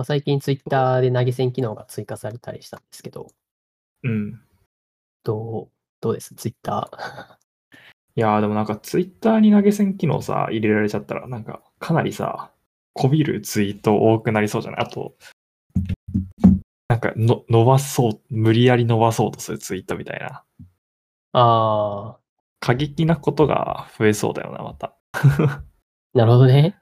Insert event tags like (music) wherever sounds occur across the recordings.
まあ、最近ツイッターで投げ銭機能が追加されたりしたんですけど、うん。どう、どうです？ツイッター。(laughs) いやーでもなんかツイッターに投げ銭機能さ、入れられちゃったら、なんかかなりさ、こびるツイート多くなりそうじゃない？あと、なんかの伸ばそう、無理やり伸ばそうとするツイートみたいな。あ過激なことが増えそうだよな、また。ー、(laughs) なるほどね。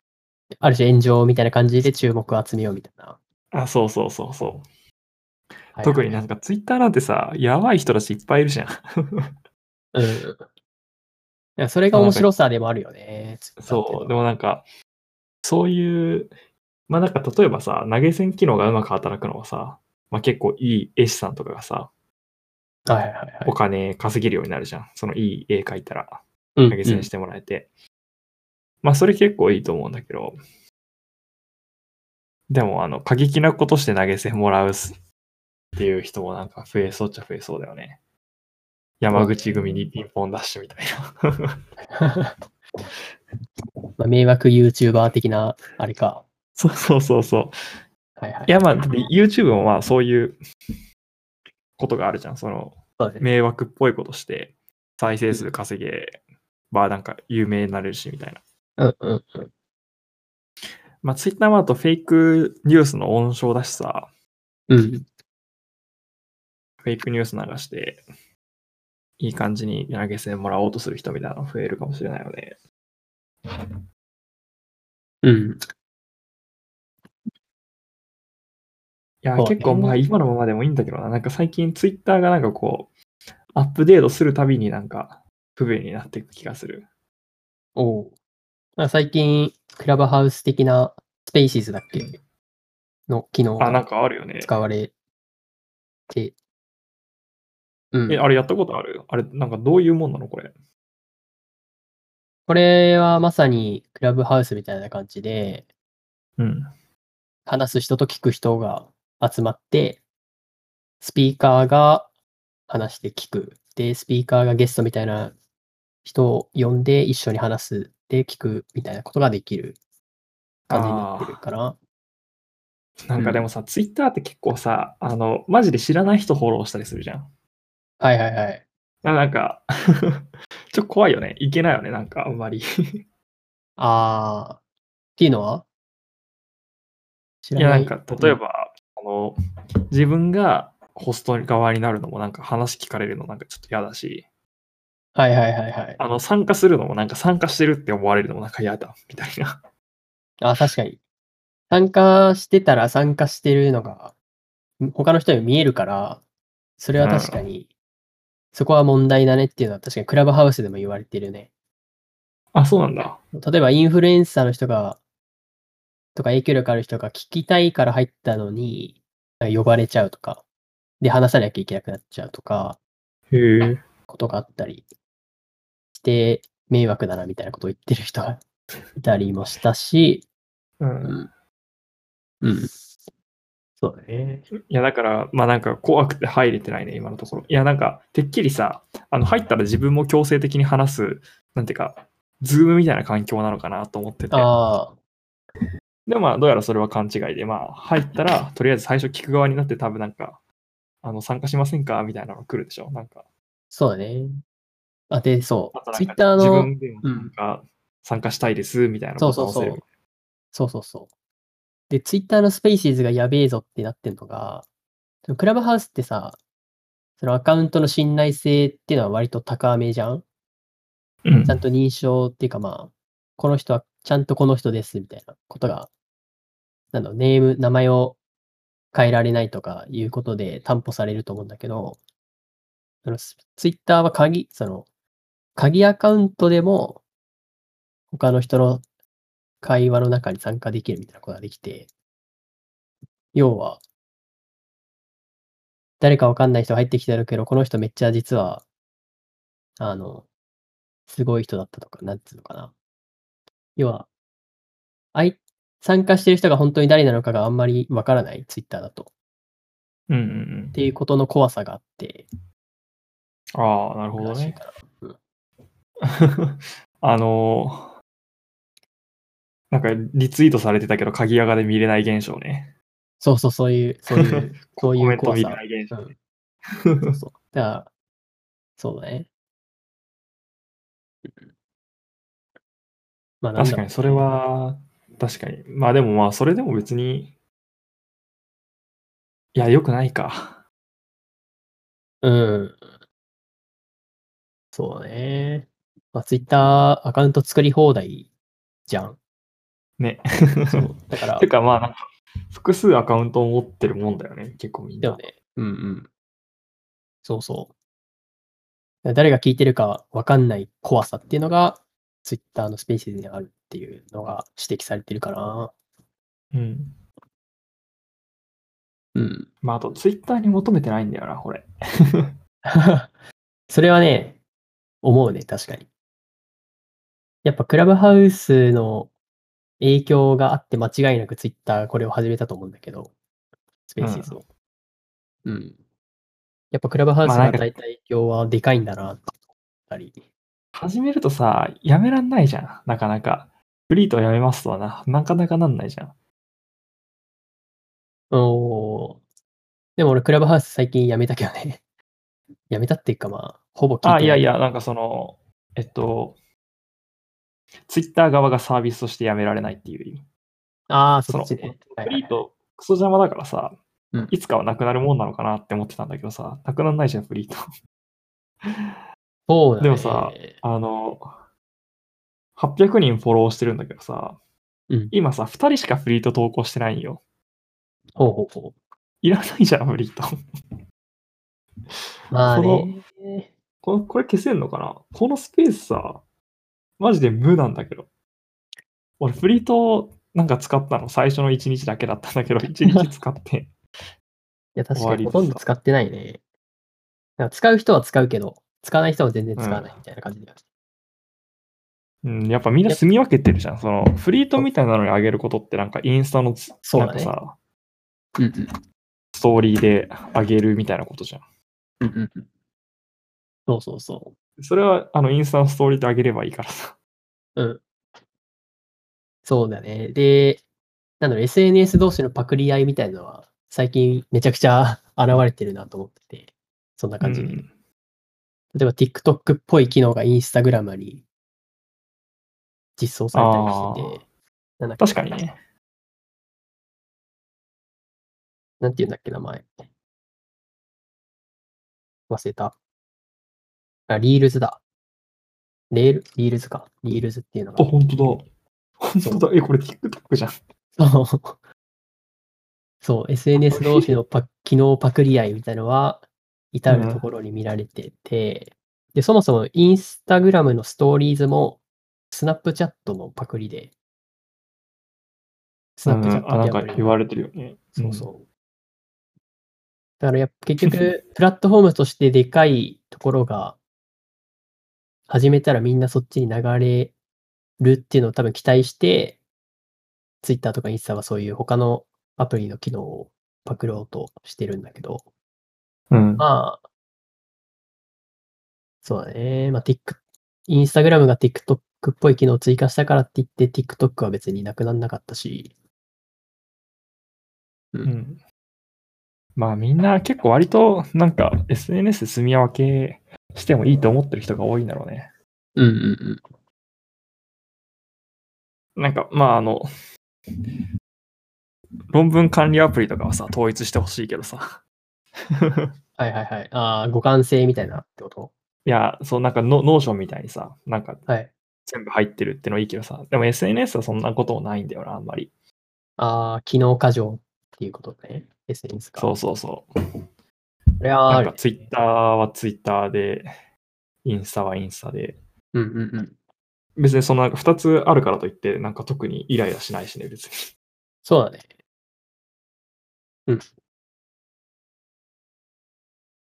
ある種炎上みたいな感じで注目を集めようみたいな。あ、そうそうそうそう。はい特になんかツイッターなんてさ、やばい人たちいっぱいいるじゃん。うん。いやそれが面白さでもあるよね。そう。でも。もなんか、そういう、まあなんか例えばさ、投げ銭機能がうまく働くのはさ、まあ結構いい絵師さんとかがさ、はいはいはいお。金稼げるようになるじゃん。そのいい絵描いたらうん投げ銭してもらえて。まあそれ結構いいと思うんだけど、でもあの、過激なことして投げ銭もらうすっていう人もなんか増えそうっちゃ増えそうだよね。山口組にピンポンダッシュみたいな。(laughs) まあ、迷惑 YouTuber 的な、あれか。そうそうそうそう。はいはい。いやまあ、YouTube もまあそういうことがあるじゃん。その。迷惑っぽいことして再生数稼げばなんか有名になれるしみたいな。うんうんうん。まあ Twitter もあとフェイクニュースの温床だしさ、うん。フェイクニュース流していい感じに投げ銭もらおうとする人みたいなの増えるかもしれないよね。うん。いや、結構まあ今のままでもいいんだけどな。なんか最近 Twitter がなんかこう、アップデートするたびになんか不便になっていく気がする。おうなんか最近、クラブハウス的なスペーシーズだっけ？の機能あ、なんがかあるよね。使われて、うん。え、あれやったことある？あれ、なんかどういうもんなのこれ？これはまさにクラブハウスみたいな感じで、うん。話す人と聞く人が集まって、スピーカーが話して聞く。で、スピーカーがゲストみたいな人を呼んで一緒に話す。で、聞くみたいなことができる感じになってるから。なんかでもさ、ツイッターって結構さ、あの、マジで知らない人フォローしたりするじゃん。はいはいはい。あなんか、(laughs) ちょっと怖いよね。いけないよね、なんかあんまり。あー。っていうのは？知いや、らな。んか、例えば、あの、自分がホスト側になるのもなんか話聞かれるのなんかちょっと嫌だし、はいはいはいはい。あの、参加するのもなんか参加してるって思われるのもなんか嫌だ、みたいな。あ、確かに。参加してたら参加してるのが、他の人に見えるから、それは確かに、そこは問題だねっていうのは確かにクラブハウスでも言われてるね。あ、そうなんだ。例えばインフルエンサーの人が、とか影響力ある人が聞きたいから入ったのに、呼ばれちゃうとか、で話さなきゃいけなくなっちゃうとか、へえ。ことがあったりして、迷惑だなみたいなことを言ってる人が (laughs) いたりもしたし、うん。うん。そうだね。いや、だから、まあなんか怖くて入れてないね、今のところ。いや、なんか、てっきりさ、あの、入ったら自分も強制的に話す、なんていうか、 Zoom みたいな環境なのかなと思ってて。ああ、でもまあ、どうやらそれは勘違いで、まあ、入ったら、とりあえず最初聞く側になって多分なんか、あの、参加しませんか？みたいなのが来るでしょ？なんか。そうだね。あ、で、そう。ツイッターの、自分でもなんか参加したいです、みたいなそうそうそう。そうそうそう。で、ツイッターの Spaces がやべえぞってなってんのが、クラブハウスってさ、そのアカウントの信頼性っていうのは割と高めじゃん？うんちゃんと認証っていうかまあ、この人はちゃんとこの人ですみたいなことが、なんだろう、ネーム、名前を変えられないとかいうことで担保されると思うんだけど、そのツイッターは鍵、その、鍵アカウントでも、他の人の会話の中に参加できるみたいなことができて、要は、誰かわかんない人入ってきてるけど、この人めっちゃ実は、あの、すごい人だったとか、なんつうのかな。要は、あい、参加してる人が本当に誰なのかがあんまりわからない、ツイッターだと。っうんうんていうことの怖さがあって、うん。ああ、なるほどね。(laughs) あのーなんかリツイートされてたけど、鍵アガで見れない現象ね。そうそう、そういう、そういう、(laughs) そういコメント。見ない現う象。ん。そうそう。だから、そうだね。うんまあ、確かに、それ。は、確かに。まあでもまあ、それでも別に、いや、良くないか。うん。そうだね。まあ、ツイッターアカウント作り放題じゃん。ね。そう。(laughs) だからて、かまあ、複数アカウントを持ってるもんだよね、結構みんな。だよね。うんうん。そうそう。誰が聞いてるかわかんない怖さっていうのが、ツイッターのスペースにあるっていうのが指摘されてるかな。うん。うん。まあ、あと、ツイッターに求めてないんだよな、これ。(laughs) それはね、思うね、確かに。やっぱクラブハウスの影響があって間違いなくツイッターこれを始めたと思うんだけど、スペーシーズを。うん。やっぱクラブハウスまあなんかが与えた影響はでかいんだな、と思ったり。始めるとさ、やめらんないじゃん、なかなか。フリートやめますとはな、なかなかなんないじゃん。おーでも俺クラブハウス最近やめたけどね。(laughs) やめたっていうかまあ、ほぼ聞いてなあ、いやいや、なんかその、えっと、ツイッター側がサービスとしてやめられないっていう意味。ああ、そっちね。はいはいフリート、クソ邪魔だからさ、うんいつかはなくなるもんなのかなって思ってたんだけどさ、なくならないじゃん、フリート。そうだね。でもさあの、800人フォローしてるんだけどさ、うん今さ、2人しかフリート投稿してないんよ。ほうほうほいらないじゃん、フリート。う。まあそね。このこれ消せんのかな？このスペースさ、マジで無なんだけど。俺、フリートなんか使ったの？最初の1日だけだったんだけど、(laughs) 1日使って。いや、確かにほとんど使ってないね。使う人は使うけど、使わない人は全然使わないみたいな感じだよね。うん、やっぱみんな住み分けてるじゃん。その、フリートみたいなのに上げることってなんかインスタのつ、そうだねなんかさ、うんうん。ストーリーで上げるみたいなことじゃん。うんうんうん。そうそうそそれは、あの、インスタのストーリーで上げればいいからさ。う。うん。そうだね。で、なんだろう、SNS 同士のパクリ合いみたいなのは、最近めちゃくちゃ (laughs) 現れてるなと思ってて、そんな感じで。うん例えば TikTok っぽい機能が Instagram に実装されたりしてて、なんだ確かにね。なんて言うんだっけ、名前。忘れた。あ、 Reels だ。レール？ Reels か。 Reels っていうのあ、が。本当だ。本当だ。え、これ TikTok じゃん。そう。そう、SNS 同士のパ機能パクリ合いみたいのは、至るところに見られてて、で、そもそもインスタグラムのストーリーズも、スナップチャットのパクリで、スナップチャッうんあ、なんか言われてるよね。そうそう。だからやっぱ結局、プラットフォームとしてでかいところが、始めたらみんなそっちに流れるっていうのを多分期待して、Twitter とかインスタはそういう他のアプリの機能をパクろうとしてるんだけど、うん。まあ、そうだね。まあ、Tik、インスタグラムが TikTok っぽい機能を追加したからって言って TikTok は別になくならなかったし、うん。まあみんな結構割となんか SNS で住み分けしてもいいと思ってる人が多いんだろうね。うんうんうん。なんかまああの、論文管理アプリとかはさ、統一してほしいけどさ。はいはいはい。ああ、互換性みたいなってこと？いや、そうなんかノノーションみたいにさ、なんかはい。全部入ってるってのはいいけどさ、でも SNS はそんなこともないんだよな、あんまり。ああ、機能過剰っていうことね。SNS か。そうそうそう。これはなんか。ツイッターはツイッターで、インスタはインスタで、うんうんうん。別にそのなんか2つあるからといって、なんか特にイライラしないしね、別に。そうだね。うん。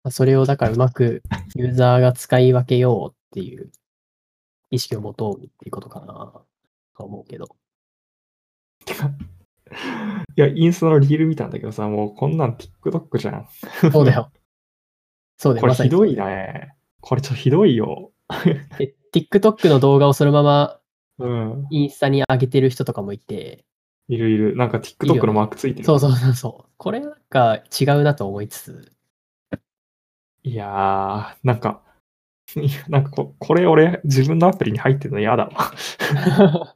まあそれをだからうまくユーザーが使い分けようっていう意識を持とうっていうことかなと思うけど。て (laughs) かいや、インスタのリール見たんだけどさ、もうこんなん TikTok じゃん。そうだよ。(laughs) そうだよ。これひどいね。これちょっとひどいよ。(laughs) で TikTok の動画をそのままうん。インスタに上げてる人とかもいて、いるいる。なんか TikTok のマークついてる。そうそうそうそう。これなんか違うなと思いつつ。いやー、なんか、(laughs) なんかここれ俺自分のアプリに入ってるの嫌だわ。(laughs)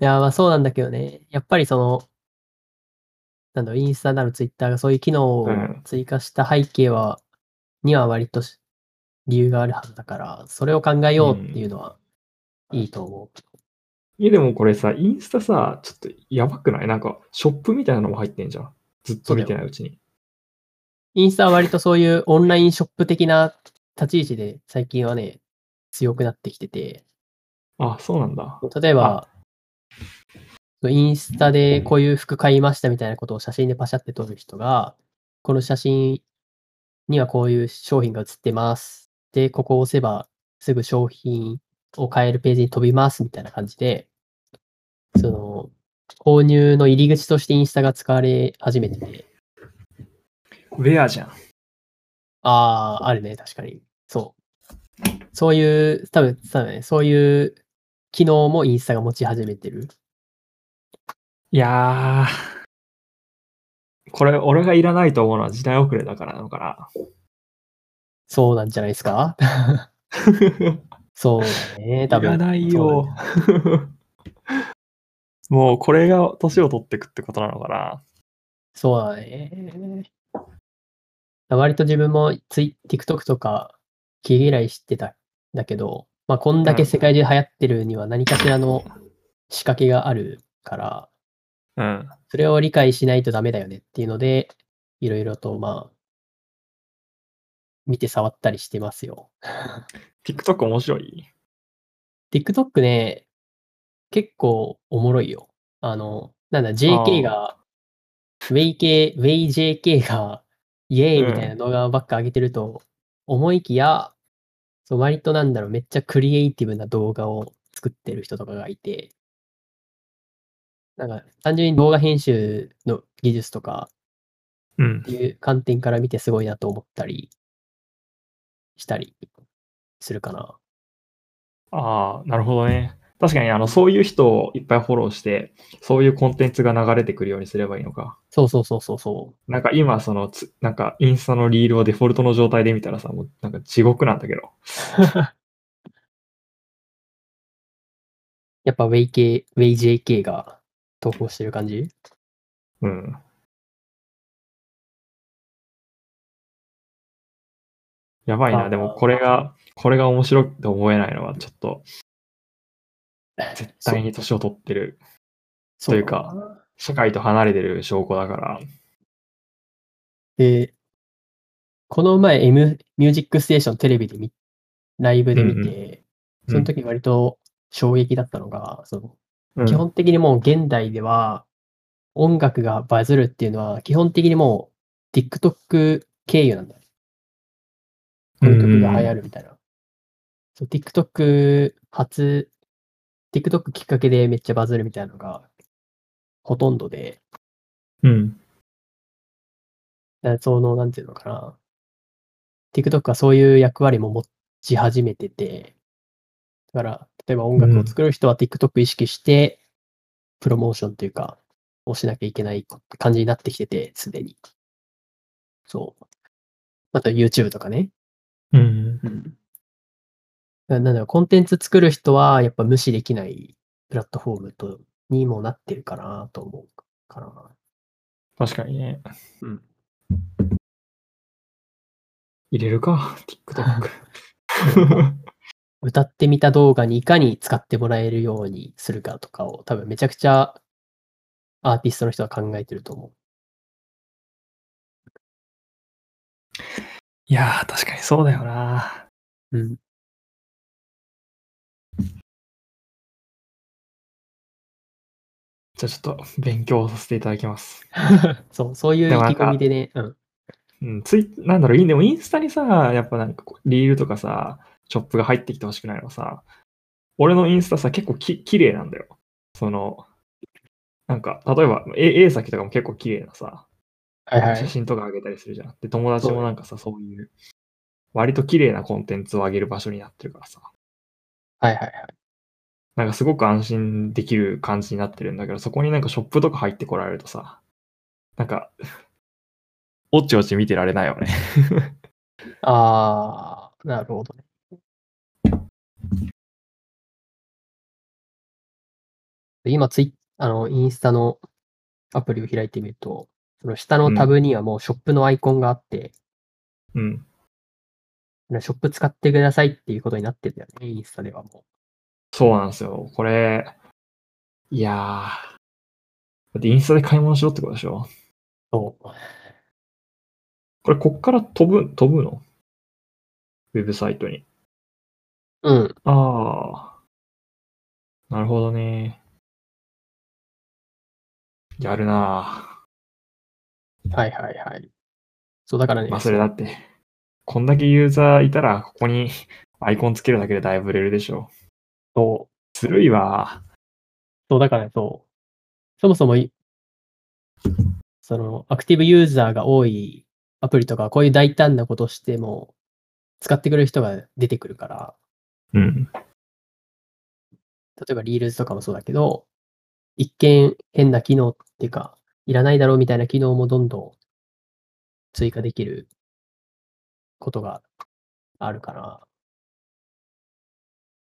いや、まあそうなんだけどね。やっぱりその、なんだろう、インスタなるツイッターがそういう機能をうん追加した背景は、には割とし理由があるはずだから、それを考えようっていうのはいいと思う。いやでもこれさ、インスタさ、ちょっとやばくない？なんか、ショップみたいなのも入ってんじゃん。ずっと見てないうちに。インスタは割とそういうオンラインショップ的な立ち位置で最近はね、強くなってきてて、あ、そうなんだ。例えば、インスタでこういう服買いましたみたいなことを写真でパシャって撮る人が、この写真にはこういう商品が写ってます。で、ここを押せばすぐ商品を買えるページに飛びますみたいな感じで、その、購入の入り口としてインスタが使われ始めてて、ウェアじゃん。ああ、あるね、確かに。そう。そういう、多分、多分ね、そういう機能もインスタが持ち始めてる。いやー、これ俺がいらないと思うのは時代遅れだからなのかそうなんじゃないですか？な。(laughs) そうだね、多分。いらないよ。もうこれが年を取ってくってことなのかな。そうだね。割と自分もツイ TikTok とか気嫌いしてたんだけど、まあ、こんだけ世界中で流行ってるには何かしらの仕掛けがあるから、うん。それを理解しないとダメだよねっていうので、いろいろとまあ、見て触ったりしてますよ。TikTok 面白い？TikTok ね、結構おもろいよ。あの、なんだ、JK が、ウェイ系、ウェイ JK が、イエーイみたいな動画ばっか上げてると、思いきや、そう割となんだろう、めっちゃクリエイティブな動画を作ってる人とかがいて、なんか単純に動画編集の技術とかうんって。いう観点から見てすごいなと思ったりしたりするかな。ああ、なるほどね。確かにあの、そういう人をいっぱいフォローして、そういうコンテンツが流れてくるようにすればいいのか。そうそうそうそうそう。なんか今、そのつ、なんかインスタのリールをデフォルトの状態で見たらさ、もうなんか地獄なんだけど。(laughs) やっぱウェイ系、ウェイ JK が投稿してる感じ？うん。やばいな。でもこれが、これが面白くて思えないのは、ちょっと、絶対に年を取ってる、そというか社会と離れてる証拠だから。で、この前 M、ミュージックステーションテレビで見、ライブで見て、うんその時割と衝撃だったのが、そのうん基本的にもう現代では音楽がバズるっていうのは基本的にもう TikTok 経由なんだよ。この曲が流行るみたいな。そう TikTok 初、TikTok きっかけでめっちゃバズるみたいなのがほとんどで、うん。その、なんていうのかな。TikTok はそういう役割も持ち始めてて、だから、例えば音楽を作る人は TikTok 意識して、プロモーションというか、をしなきゃいけない感じになってきてて、すでに。そう。あと YouTube とかね。うん。うん。なんだろう、コンテンツ作る人は、やっぱ無視できないプラットフォームとにもなってるかなと思うかな。確かにね。うん。入れるか、TikTok。(laughs) 歌ってみた動画にいかに使ってもらえるようにするかとかを多分めちゃくちゃアーティストの人は考えてると思いやー、確かにそうだよな。う。うん。じゃあちょっと勉強させていただきます。(laughs) そう、そういう意気込みでね、うん。うん、ツイなんだろう、いいでもインスタにさ、やっぱなんかこうリールとかさ、ショップが入ってきてほしくないのはさ、俺のインスタさ、結構き綺麗なんだよ。その、なんか、例えば、絵絵先とかも結構綺麗なさ、はいは写真とか上げたりするじゃん。で、友達もなんかさ、そういう、割と綺麗なコンテンツを上げる場所になってるからさ。はいはいはい。なんかすごく安心できる感じになってるんだけど、そこになんかショップとか入ってこられるとさ、なんか、(laughs) おちおち見てられないよね。(laughs) ああ、なるほどね。今ツイあの、インスタのアプリを開いてみると、その下のタブにはもうショップのアイコンがあって、うん。ショップ使ってくださいっていうことになってるんだよね、インスタではもそうなんですよ。これ、いやー。だってインスタで買い物しろってことでしょ？う。そう。これ、こっから飛ぶ、飛ぶの？ウェブサイトに。うん。ああ。なるほどね。やるなはいはいはい。そうだからね。まあ、それだって、こんだけユーザーいたら、ここに (laughs) アイコンつけるだけでだいぶ売れるでしょそう。ずるいわ。そう、だからね、そう。そもそもい、その、アクティブユーザーが多いアプリとか、こういう大胆なことしても、使ってくれる人が出てくるから、うん。例えばリールズとかもそうだけど、一見変な機能っていうか、いらないだろうみたいな機能もどんどん追加できることがあるから、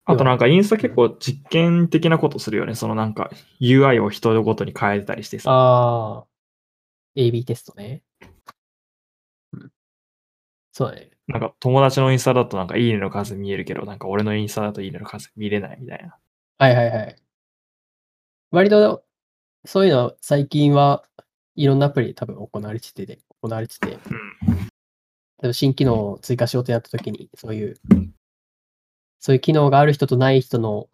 あとなんかインスタ結構実験的なことするよね。そのなんか UI を人ごとに変えたりしてさ。ああ、AB テストね。うん。そうだね。なんか友達のインスタだとなんかいいねの数見えるけど、なんか俺のインスタだといいねの数見れないみたいな。はいはいはい。割と、そういうのは最近はいろんなアプリで多分行われててで、行われてて、例えば新機能を追加しようとなったときに、そういう、そういう機能がある人とない人の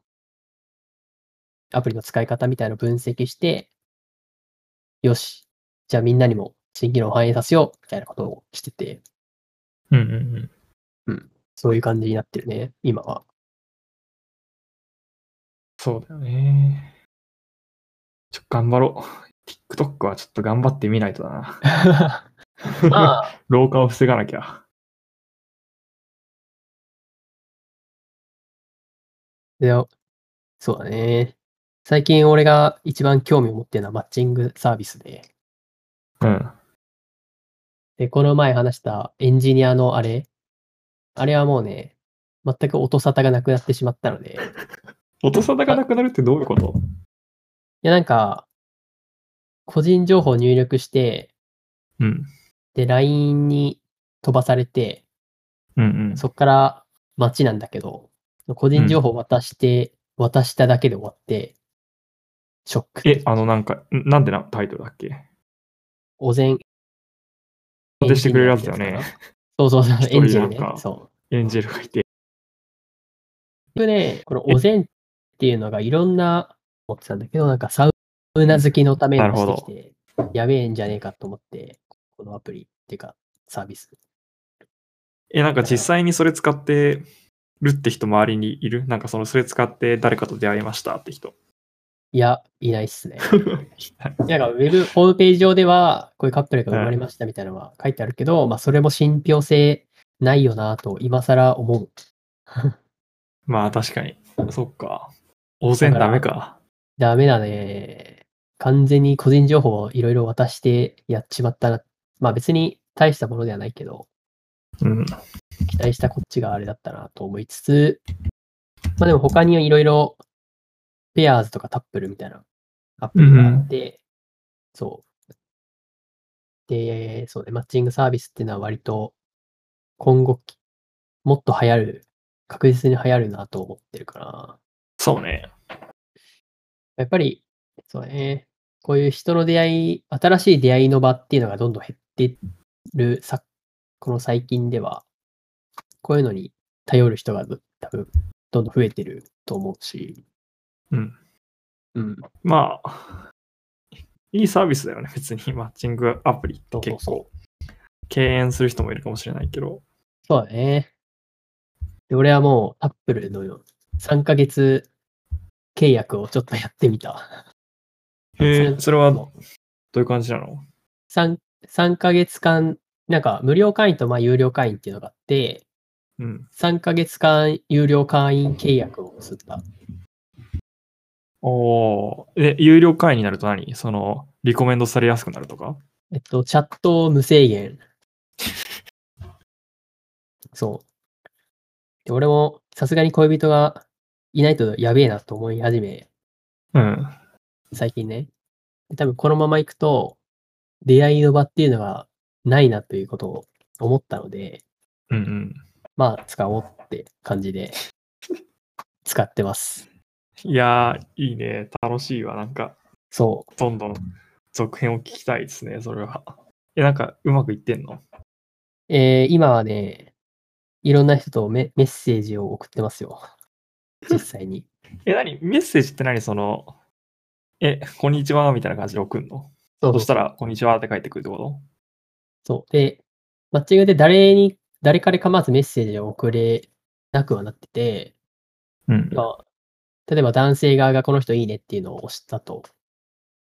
アプリの使い方みたいなのを分析して、よし、じゃあみんなにも新機能を反映させようみたいなことをしてて、うんうんうん。そういう感じになってるね、今は。そうだよね。ちょ、頑張ろう。TikTok はちょっと頑張ってみないとだな。(laughs) まあ、老化を防がなきゃ。で、そうだね。最近俺が一番興味を持ってるのはマッチングサービスで、うん。で、この前話したエンジニアのあれ、あれはもうね、全く音沙汰がなくなってしまったので、い (laughs) 音沙汰がなくなるってどういうこと？やなんか、個人情報を入力して、うん。で、LINE に飛ばされて、うんうん。そっから街なんだけど、個人情報を渡して、渡しただけで終わって、ショック。え、あのなんか、んなんてなタイトルだっけ？お膳。渡してくれるやつだよね。そうそうそう、エンジェルねそう。エンジェルがいて。僕ね、このお膳っていうのがいろんな思ってたんだけど、なんかサウナ好きのために出してきて、やべえんじゃねえかと思って、このアプリっていうかサービス。え、なんか実際にそれ使ってるって人周りにいる？なんかそのそれ使って誰かと出会いましたって人。いや、いないっすね。(laughs) なんかウェブ、ホームページ上では、こういうカップルが生まれましたみたいなのは書いてあるけど、まあそれも信憑性ないよなと今更思う。(laughs) まあ確かに。そっか。大勢ダメか。ダメだね。完全に個人情報をいろいろ渡してやっちまったな。まあ別に大したものではないけど、うん。期待したこっちがあれだったなと思いつつ、まあでも他にはいろいろ、ペアーズとかタップルみたいなアプリがあって、そう。で、そうね、マッチングサービスっていうのは割と今後きもっと流行る、確実に流行るなと思ってるから、そうね。やっぱり、そうね、こういう人の出会い、新しい出会いの場っていうのがどんどん減ってるさ、この最近では、こういうのに頼る人がど多分、どんどん増えてると思うし、うん。うん。まあ、いいサービスだよね。(laughs) 別にマッチングアプリって結そう構。敬遠する人もいるかもしれないけど。そうだね。で俺はもう、アップルの3ヶ月契約をちょっとやってみた。へえ、それはどもうういう感じなの？3, 3ヶ月間、なんか無料会員とまあ有料会員っていうのがあって、うん。3ヶ月間有料会員契約を結んだ。おーえ、有料会員になると何？その、リコメンドされやすくなるとか？えっと、チャット無制限。(laughs) そう。で俺もさすがに恋人がいないとやべえなと思い始め、うん。最近ね。で多分このまま行くと、出会いの場っていうのがないなということを思ったので、うんうん。まあ使おうって感じで (laughs) 使ってます。いやー、いいね。楽しいわ。なんか、そどんどん続編を聞きたいですね、それは。え、なんか、うまくいってんの？う。えー今はね、いろんな人とメメッセージを送ってますよ。実際に。(laughs) え、何？メッセージって何？その、え、こんにちはみたいな感じで送るの？そうそしたら、こんにちはって返ってくるってこそう。で、マッチングで誰に、誰からかまずメッセージを送れなくはなってて、とうん。まあ、例えば男性側がこの人いいねっていうのを押したと。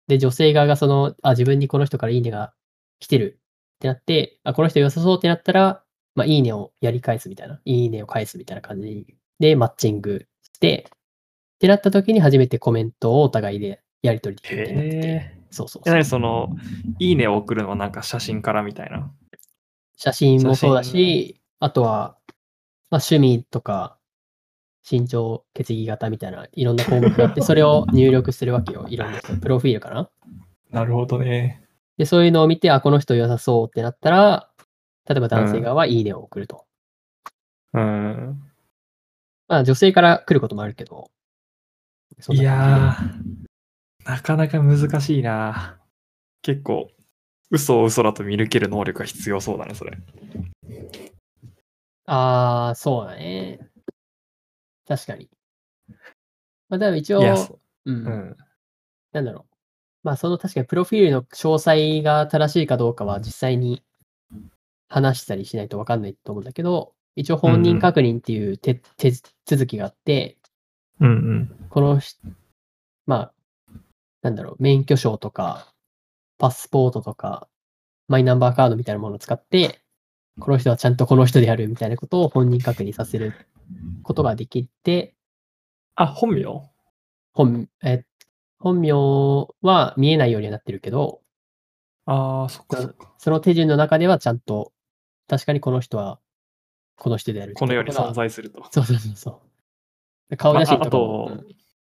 で、女性側がその、あ、自分にこの人からいいねが来てるってなって、あ、この人良さそうってなったら、まあ、いいねをやり返すみたいな、いいねを返すみたいな感じでマッチングってなった時に初めてコメントをお互いでやり取りできるってて、へえ、そうそうそその、いいねを送るのはなんか写真からみたいな？写真もそうだ写し、あとは、まあ、趣味とか、身長、血液型みたいないろんな項目があって、それを入力するわけよ。いろんな人。プロフィールかな。なるほどね。で、そういうのを見て、あ、この人良さそうってなったら、例えば男性側はいいねを送ると。うん。まあ、女性から来ることもあるけど。いやー、なかなか難しいな。結構、嘘を嘘だと見抜ける能力が必要そうだね、それ。ああ、そうだね。確かに。まあ、でも一応、うん、うん。なんだろう。まあ、その確かにプロフィールの詳細が正しいかどうかは実際に話したりしないと分かんないと思うんだけど、一応本人確認っていう手,、手続きがあって、うんうん。このし、まあ、なんだろう、免許証とか、パスポートとか、マイナンバーカードみたいなものを使って、この人はちゃんとこの人であるみたいなことを本人確認させることができて、あ、本名？本、え、本名は見えないようにはなってるけど、ああ、そっか。その手順の中ではちゃんと、確かにこの人は、この人であるこの世に存在すると。そうそうそうそう。顔写真とかも、ああと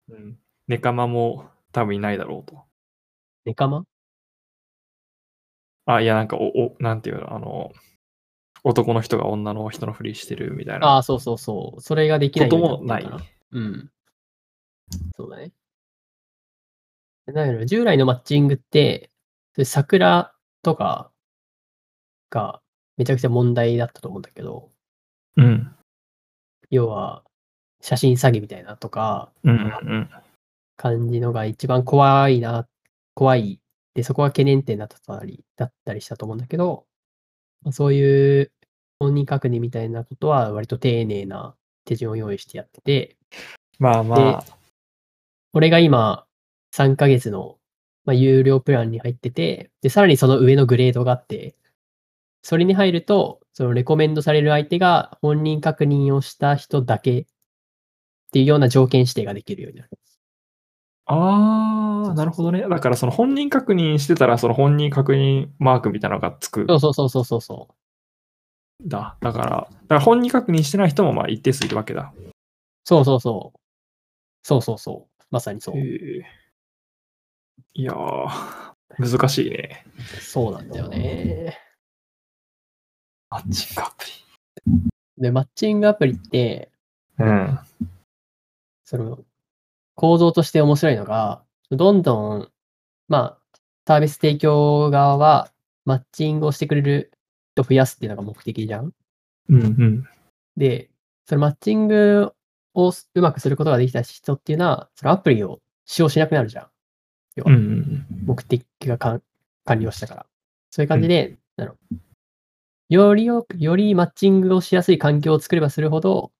うんうん。ネカマも多分いないだろうと。ネカマ？あ、いや、なんか、お、お、なんていうの、あの、男の人が女の人のふりしてるみたいな。ああ、そうそうそう。それができないこともないうん。そうだね。だから従来のマッチングって、で桜とかがめちゃくちゃ問題だったと思うんだけど、うん。要は写真詐欺みたいなとか、うんうん感じのが一番怖いな、怖い。で、そこが懸念点だったり、だったりしたと思うんだけど、まあそういう本人確認みたいなことは割と丁寧な手順を用意してやってて、まあまあ、俺が今3ヶ月の、まあ、有料プランに入ってて、で、さらにその上のグレードがあって、それに入ると、そのレコメンドされる相手が本人確認をした人だけっていうような条件指定ができるようになる。ああ、なるほどね。だからその本人確認してたら、その本人確認マークみたいなのがつく。そうそうそうそうそうそう。だ。だから、だから本人確認してない人もまあ一定数いるわけだ。そうそうそう。そうそうそう。まさにそう。へえいやー、難しいね。そうなんだよね。マッチングアプで、マッチングアプリって、リ。うん。その、構造として面白いのが、どんどん、まあ、サービス提供側は、マッチングをしてくれる人を増やすっていうのが目的じゃん。うんうん。で、そのマッチングをうまくすることができた人っていうのは、そのアプリを使用しなくなるじゃん。要はうんうん目的が完完了したから。そういう感じで、なのよりよく、よりマッチングをしやすい環境を作ればするほど、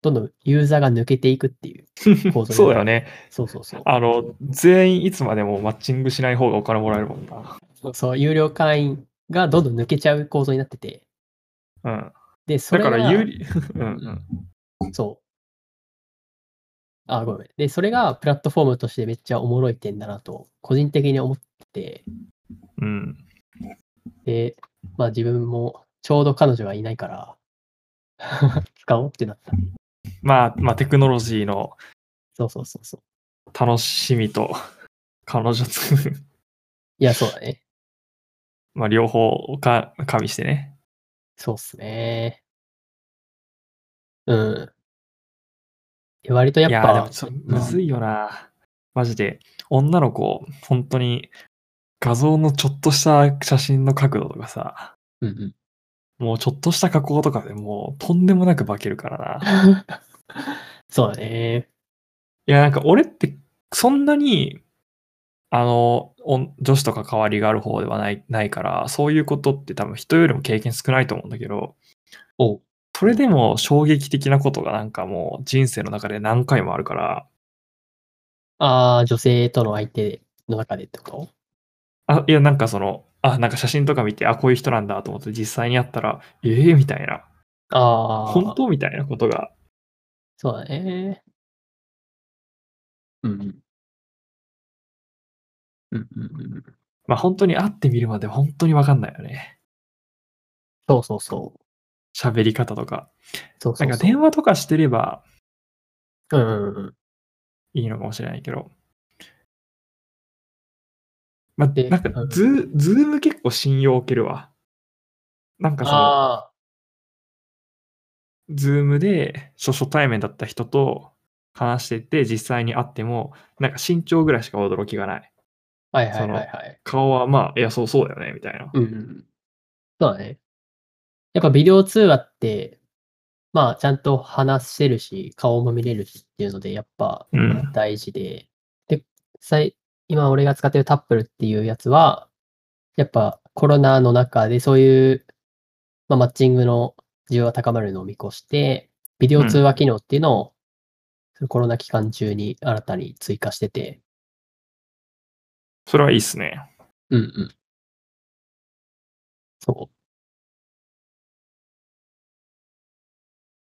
どんどんユーザーが抜けていくっていう (laughs) 構うん。造にそうだよね。そうそうそう。あの、全員いつまでもマッチングしない方がお金もらえるもんな。そうそう、有料会員がどんどん抜けちゃう構造になってて。うん。で、そだれがから有利、(laughs) うんうん。そあ、ごめん。で、それがプラットフォームとしてめっちゃおもろい点だなと、個人的に思ってて、うん。で、まあ自分もちょうど彼女がいないから、(laughs) 使おうってなった。まあ、まあ、テクノロジーのそうそうそうそう。楽しみと、彼女作る。いや、そうだね。まあ、両方か加味してね。そうっすね。うん。で割とやっいやー、でもむずいよな。マジで。女の子、本当に画像のちょっとした写真の角度とかさ、うんうん。もうちょっとした加工とかでもうとんでもなく化けるからな。(laughs) そうだね。いや、なんか俺ってそんなに、あの、お女子とか変わりがある方ではないないから、そういうことって多分人よりも経験少ないと思うんだけど、おうそれでも衝撃的なことがなんかもう人生の中で何回もあるから、ああ、女性との相手の中でってこと？あ、いや、なんかその、あ、なんか写真とか見て、あ、こういう人なんだと思って実際に会ったら、ええみたいな、ああ、本当みたいなことが、そうだね。うんうん。うんうんうん。まあ本当に会ってみるまで本当にわかんないよね。そうそうそう。喋り方とか。そうそうそう。なんか電話とかしてればうんうんうん。いいのかもしれないけど。まあ、でなんかうん Zoom 結構信用を受けるわ。なんかその、 Zoom で初初対面だった人と話してて、実際に会っても、なんか身長ぐらいしか驚きがない。はいはいはいはい。顔はまあ、いや、そうそうだよね、みたいな。うんうん。そうだね。やっぱビデオ通話って、まあちゃんと話せるし、顔も見れるしっていうので、やっぱうん。大事で。で、さい今俺が使ってるタップルっていうやつは、やっぱコロナの中でそういう、まあ、マッチングの需要が高まるのを見越して、ビデオ通話機能っていうのを、そのコロナ期間中に新たに追加してて、それはいいっすね。うんうん。そう。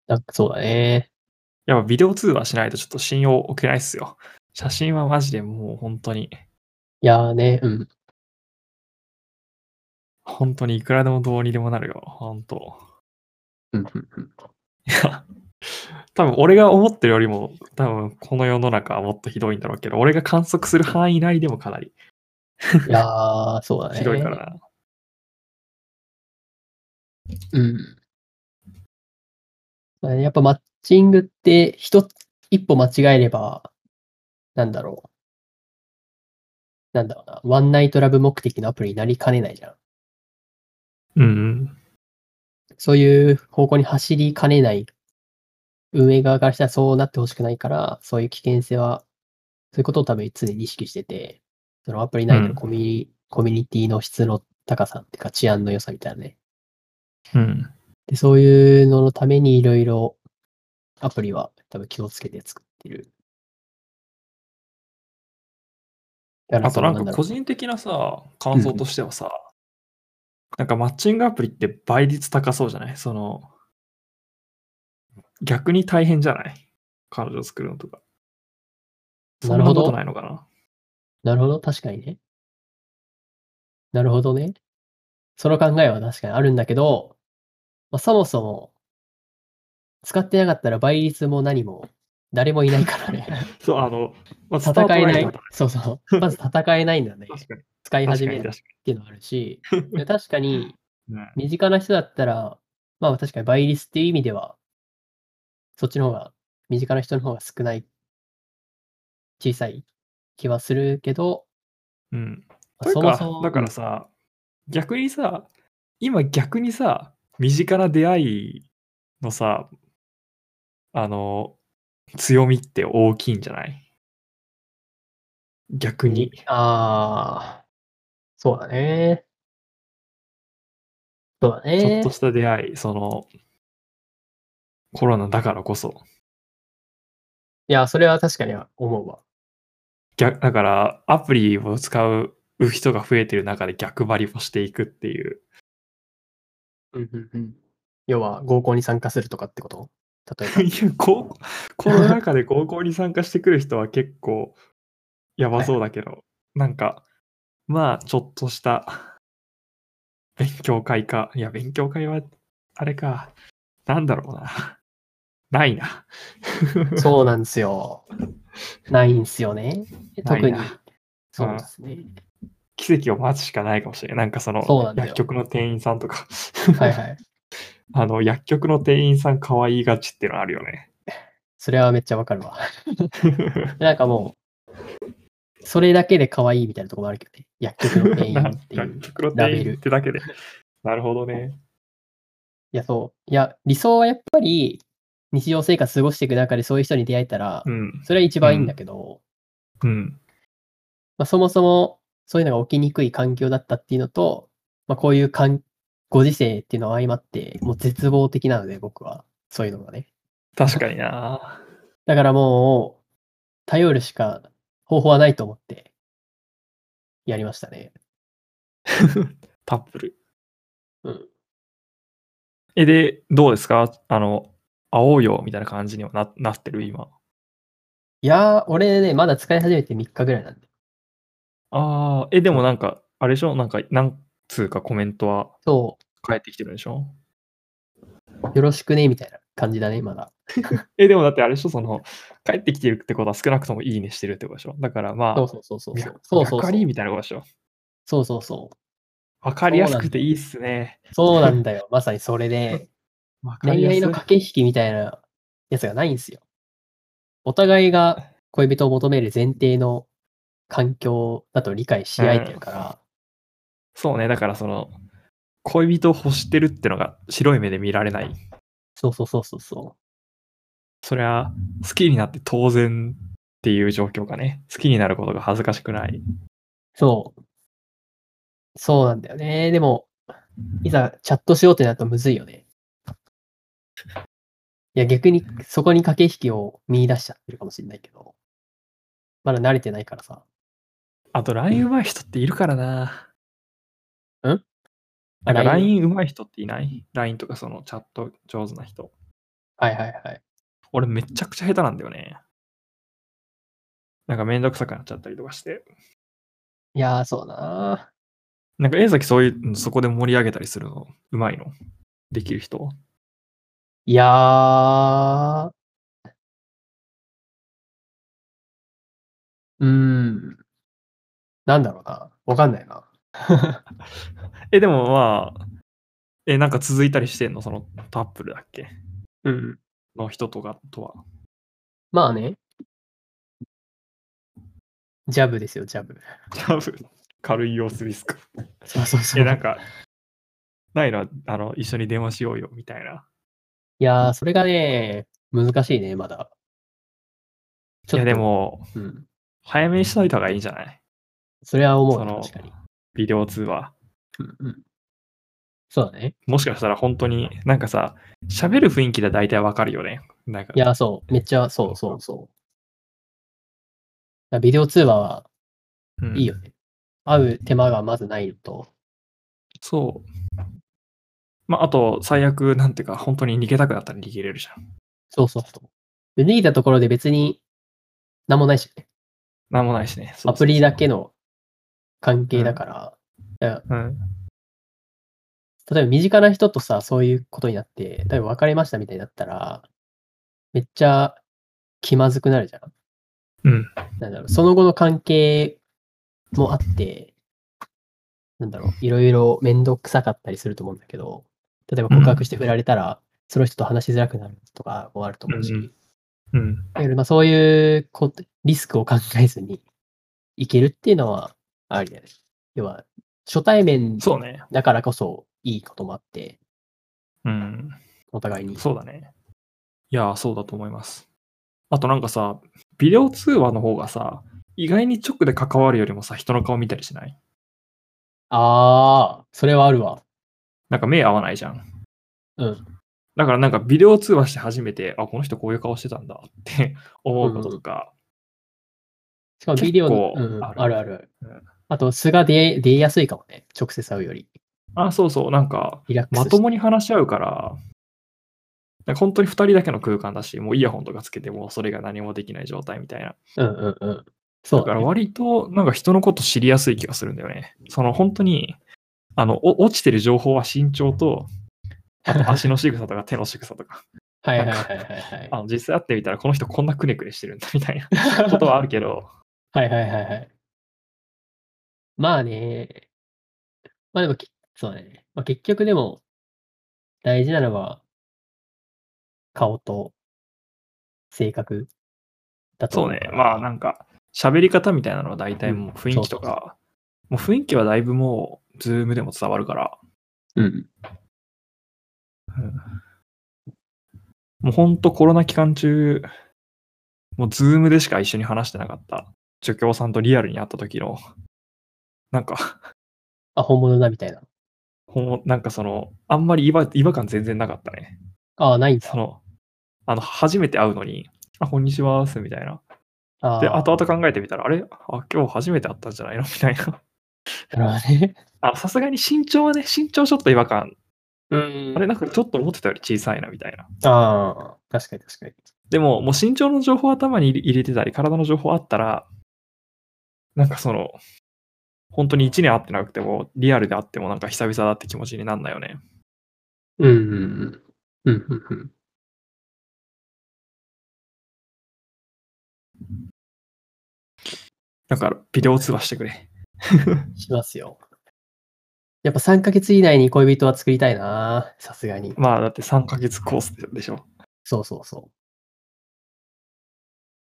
なんかそうだね。やっぱビデオ通話しないとちょっと信用を受けないっすよ。写真はマジでもう本当に、いやーね、うん。本当にいくらでもどうにでもなるよ。本当。うんうんうん。いや、多分俺が思ってるよりも、多分この世の中はもっとひどいんだろうけど、俺が観測する範囲内でもかなりいやー、そうだね。ひどいからな。うん。まあやっぱマッチングって一つ、一歩間違えれば、なんだろう。なんだろうな。ワンナイトラブ目的のアプリになりかねないじゃん。うんうん。そういう方向に走りかねない。運営側からしたらそうなってほしくないから、そういう危険性は、そういうことを多分常に意識してて、そのアプリ内でのコミュニ、コミュニティの質の高さっていうか治安の良さみたいなね。うん。で、そういうののためにいろいろアプリは多分気をつけて作ってる。あとなんか個人的なさ、感想としてはさ、なんかマッチングアプリって倍率高そうじゃない？その、逆に大変じゃない？彼女作るのとか。そなんるほど。なことないのかな？なるほど、確かにね。なるほどね。その考えは確かにあるんだけど、まあ、そもそも、使ってなかったら倍率も何も誰もいないからね。(laughs) そう、あの、まず戦えない。そうそう。まず戦えないんだね。(laughs) 使い始めるっていうのがあるし、で確かに (laughs) 身近な人だったら、まあ確かに倍率っていう意味では、そっちの方が、身近な人の方が少ない、小さい気はするけど、うん。まあそもそも、だからさ、逆にさ、今逆にさ、身近な出会いのさ、あの、強みって大きいんじゃない？逆に。ああ、そうだね。そうだちょっねと。した出会い、その、コロナだからこそ。いや、それは確かに思うわ。逆だから、アプリを使う人が増えてる中で逆張りをしていくっていう。うんうんうん要は合コンに参加するとかってこと？例えば。(laughs) いや、高校、コロナ禍で高校に参加してくる人は結構やばそうだけど、なんか、まあ、ちょっとした勉強会か。いや、勉強会は、あれか。なんだろうな。ないな。そうなんですよ。ないんですよね。特に。そうですね。奇跡を待つしかないかもしれない。なんかその薬局の店員さんとか、はいはい。あの薬局の店員さん可愛いがちっていうのあるよね。それはめっちゃわかるわ。(laughs) なんかもう、それだけで可愛いみたいなところもあるけどね。薬局の店員っていう (laughs) 薬。局の店員ってだけで。なるほどね。いや、そう。いや、理想はやっぱり、日常生活過ごしていく中でそういう人に出会えたらう、ん。それは一番いいんだけど、うん。まあ、そもそもそういうのが起きにくい環境だったっていうのと、まあ、こういうかんご時世っていうのは相まって、もう絶望的なので、僕は。そういうのがね。確かにな。だからもう、頼るしか方法はないと思って、やりましたね。(laughs) タップル。うん。え、で、どうですか？あの、会おうよみたいな感じにはななってる？今。いやー、俺ね、まだ使い始めて3日ぐらいなんで。ああ、え、でもなんか、あれでしょ？なんか、何通かコメントはそ返ってきてるんでしょ？う、よろしくね、みたいな感じだね、まだ。(laughs) え、でもだってあれでしょ？その、帰ってきてるってことは少なくともいいねしてるってことでしょ？だからまあ、そうそうそうそう。みそうそうそうわかりみたいなことでしょ？そうそうそう。わかりやすくていいっすね。そうなんだよ。(laughs) まさにそれで、(laughs) 恋愛の駆け引きみたいなやつがないんですよ。お互いが恋人を求める前提の環境だと理解し合えてるから、そうね、だからその、恋人を欲してるってのが白い目で見られない。そうそうそうそうそそりゃ、好きになって当然っていう状況がね、好きになることが恥ずかしくない。う。そう。そうなんだよね。でも、いざチャットしようってなるとむずいよね。いや、逆にそこに駆け引きを見出しちゃってるかもしれないけど、まだ慣れてないからさ。あと、LINE 上手い人っているからな。ん？なんかあ LINE 上手い人っていない ?LINE とかそのチャット上手な人。はいはいはい。俺めちゃくちゃ下手なんだよね。なんかめんどくさくなっちゃったりとかして。いやー、そうだな。なんか、江崎そういう、そこで盛り上げたりするの、うまいの？できる人？いやー。うーん。なんだろうな。わかんないな。(laughs) え、でもまあ、え、なんか続いたりしてんの？そのタップルだっけ？うん。の人とかとは。まあね。ジャブですよ、ジャブ。多分、(laughs) 軽い様子ですか？そうそうそう。え、なんか、ないの？あの、一緒に電話しようよ、みたいな。いやー、それがね、難しいね、まだ。ちいや、で、も、うん。早めにしといた方がいいんじゃない？それは思うな、その確かに。ビデオ通話。うんうん。そうだね。もしかしたら本当に、なんかさ、喋る雰囲気で大体わかるよね。なんかい、や、そう。めっちゃ、そうそうそう。ビデオ通話はうんいいよね。会う手間がまずないのと。そう。まあ、あと、最悪、なんていうか、本当に逃げたくなったら逃げれるじゃん。そうそうそう。で、逃げたところで別に何もないしね。なんもないしね。そうそうそうアプリだけの関係だから。だからうん。例えば身近な人とさ、そういうことになって、例えば別れましたみたいになったら、めっちゃ気まずくなるじゃん。うん。なんだろう、その後の関係もあって、なんだろう、いろいろめんどくさかったりすると思うんだけど、例えば告白して振られたら、その人と話しづらくなるとかもあると思うし、うんうん。だけどまあそういうことリスクを考えずにいけるっていうのはありだよね。要は、初対面そうね。だからこそいいこともあって、うん。お互いに。そうだね。いやー、そうだと思います。あとなんかさ、ビデオ通話の方がさ、意外に直で関わるよりもさ、人の顔見たりしない？ああ、それはあるわ。なんか目合わないじゃん。うん。だからなんかビデオ通話して初めて、あ、この人こういう顔してたんだって思うこととか、しかもビデオの、うん、あるあるあるうんあと、素が出出やすいかもね。直接会うより。あ、そうそう、なんか。まともに話し合うから、なんか本当に2人だけの空間だし、もうイヤホンとかつけてもそれが何もできない状態みたいな。うんうんうん。そうだから。割となんか人のこと知りやすい気がするんだよね。その本当に、あの、お落ちてる情報は身長と、あと (laughs) 足の仕草とか手の仕草とか。はいはいはいはいはい。あの実際会ってみたらこの人こんなくねくねしてるんだみたいな (laughs) ことはあるけど、はいはいはいはい。まあね。まあでもき、そうだね。まあ、結局でも、大事なのは、顔と性格だとそうね思うか。ら。まあなんか喋り方みたいなのは大体もううん雰囲気とそうそうか、もう雰囲気はだいぶもう、 Zoom でも伝わるから、うん。もうほんとコロナ期間中、もう Zoom でしか一緒に話してなかった助教さんとリアルに会った時の、なんか、あ、本物だみたいな。ほんなんかその、あんまり違和違和感全然なかったね。ああ、ないんだそ。の、あの、初めて会うのに、あ、こんにちは、みたいな。あで、後々。々考えてみたら、あれ？あ、今日初めて会ったんじゃないの？(laughs) みたいな。なるほどね。あさすがに身長はね、身長ちょっと違和感。うんあれ、なんかちょっと思ってたより小さいな、みたいな。ああ、確かに確かに。でも、もう身長の情報頭に入れてたり、体の情報あったら、なんかその、本当に1年会ってなくても、リアルで会ってもなんか久々だって気持ちになんないよね。うんうんうん。うんうんうん。だから、ビデオ通話してくれ。(laughs) しますよ。やっぱ3ヶ月以内に恋人は作りたいな。さすがに。まあ、だって3ヶ月コースでしょ。そうそうそ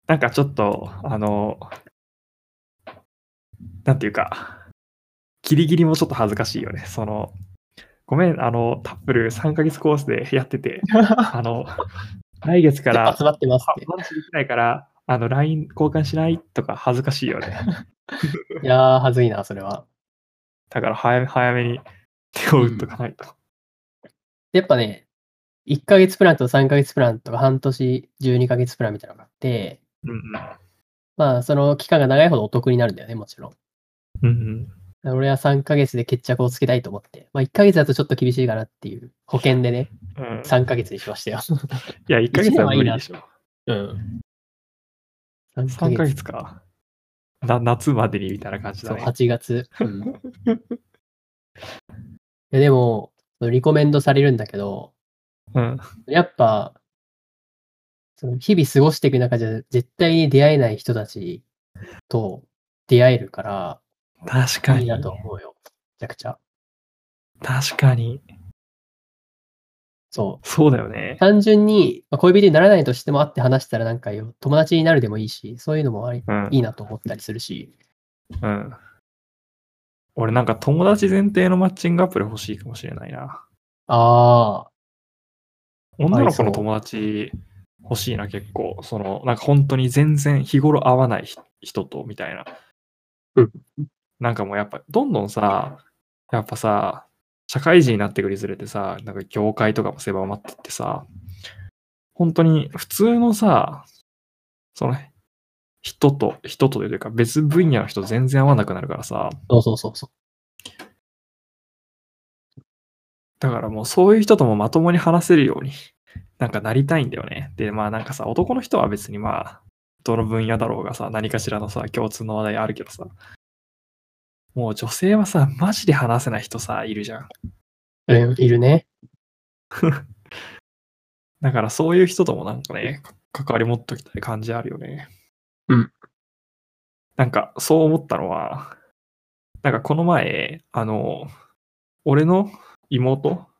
なんかちょっと、あの、なんていうか、ギリギリもちょっと恥ずかしいよね。その、ごめん、あの、タップル3ヶ月コースでやってて、う。(laughs) あの、来月から集まってますって。話できないから、あの、LINE 交換しない？とか恥ずかしいよね。(laughs) いやー、はずいな、それは。だから早め早めに手を打っとかないと。やっぱね、1ヶ月プランと3ヶ月プランとか半年12ヶ月プランみたいなのがあって、うんうん。まあ、その期間が長いほどお得になるんだよね、もちろん。うんうん。俺は3ヶ月で決着をつけたいと思って。まあ、1ヶ月だとちょっと厳しいかなっていう保険でね、うん、い3ヶ月にしましたよ。(laughs) や、1ヶ月は無理でしょ。うん。3ヶ月か。な夏までにみたいな感じそう、だね。8月。うん。いやでも、リコメンドされるんだけど、うん。やっぱ、その日々過ごしていく中じゃ絶対に出会えない人たちと出会えるから、確かに。いいなと思うよ。めちゃくちゃ。確かに。そそうだよねう。。単純に、まあ、恋人にならないとしても会って話したらなんかよ、友達になるでもいいし、そういうのもありうん。いいなと思ったりするし。うん。俺なんか友達前提のマッチングアプリ欲しいかもしれないな。ああ、女の子の友達欲しいな、結構。その、なんか本当に全然日頃会わない人人と、みたいな。うんなんかもうやっぱ、どんどんさ、やっぱさ、社会人になってくにつれてさ、なんか業界とかも狭まってってさ、本当に普通のさ、その、人と、人とというか別分野の人と全然会わなくなるからさ、そうそうそうそだからもうそういう人ともまともに話せるようになんかなりたいんだよね。で、まあなんかさ、男の人は別にまあ、どの分野だろうがさ、何かしらのさ、共通の話題あるけどさ、もう女性はさ、マジで話せない人さ、いるじゃん。う。うん、いるね。(laughs) だからそういう人ともなんかね、か関わり持っときたい感じあるよね。うん。なんかそう思ったのは、なんかこの前、あの、俺の妹。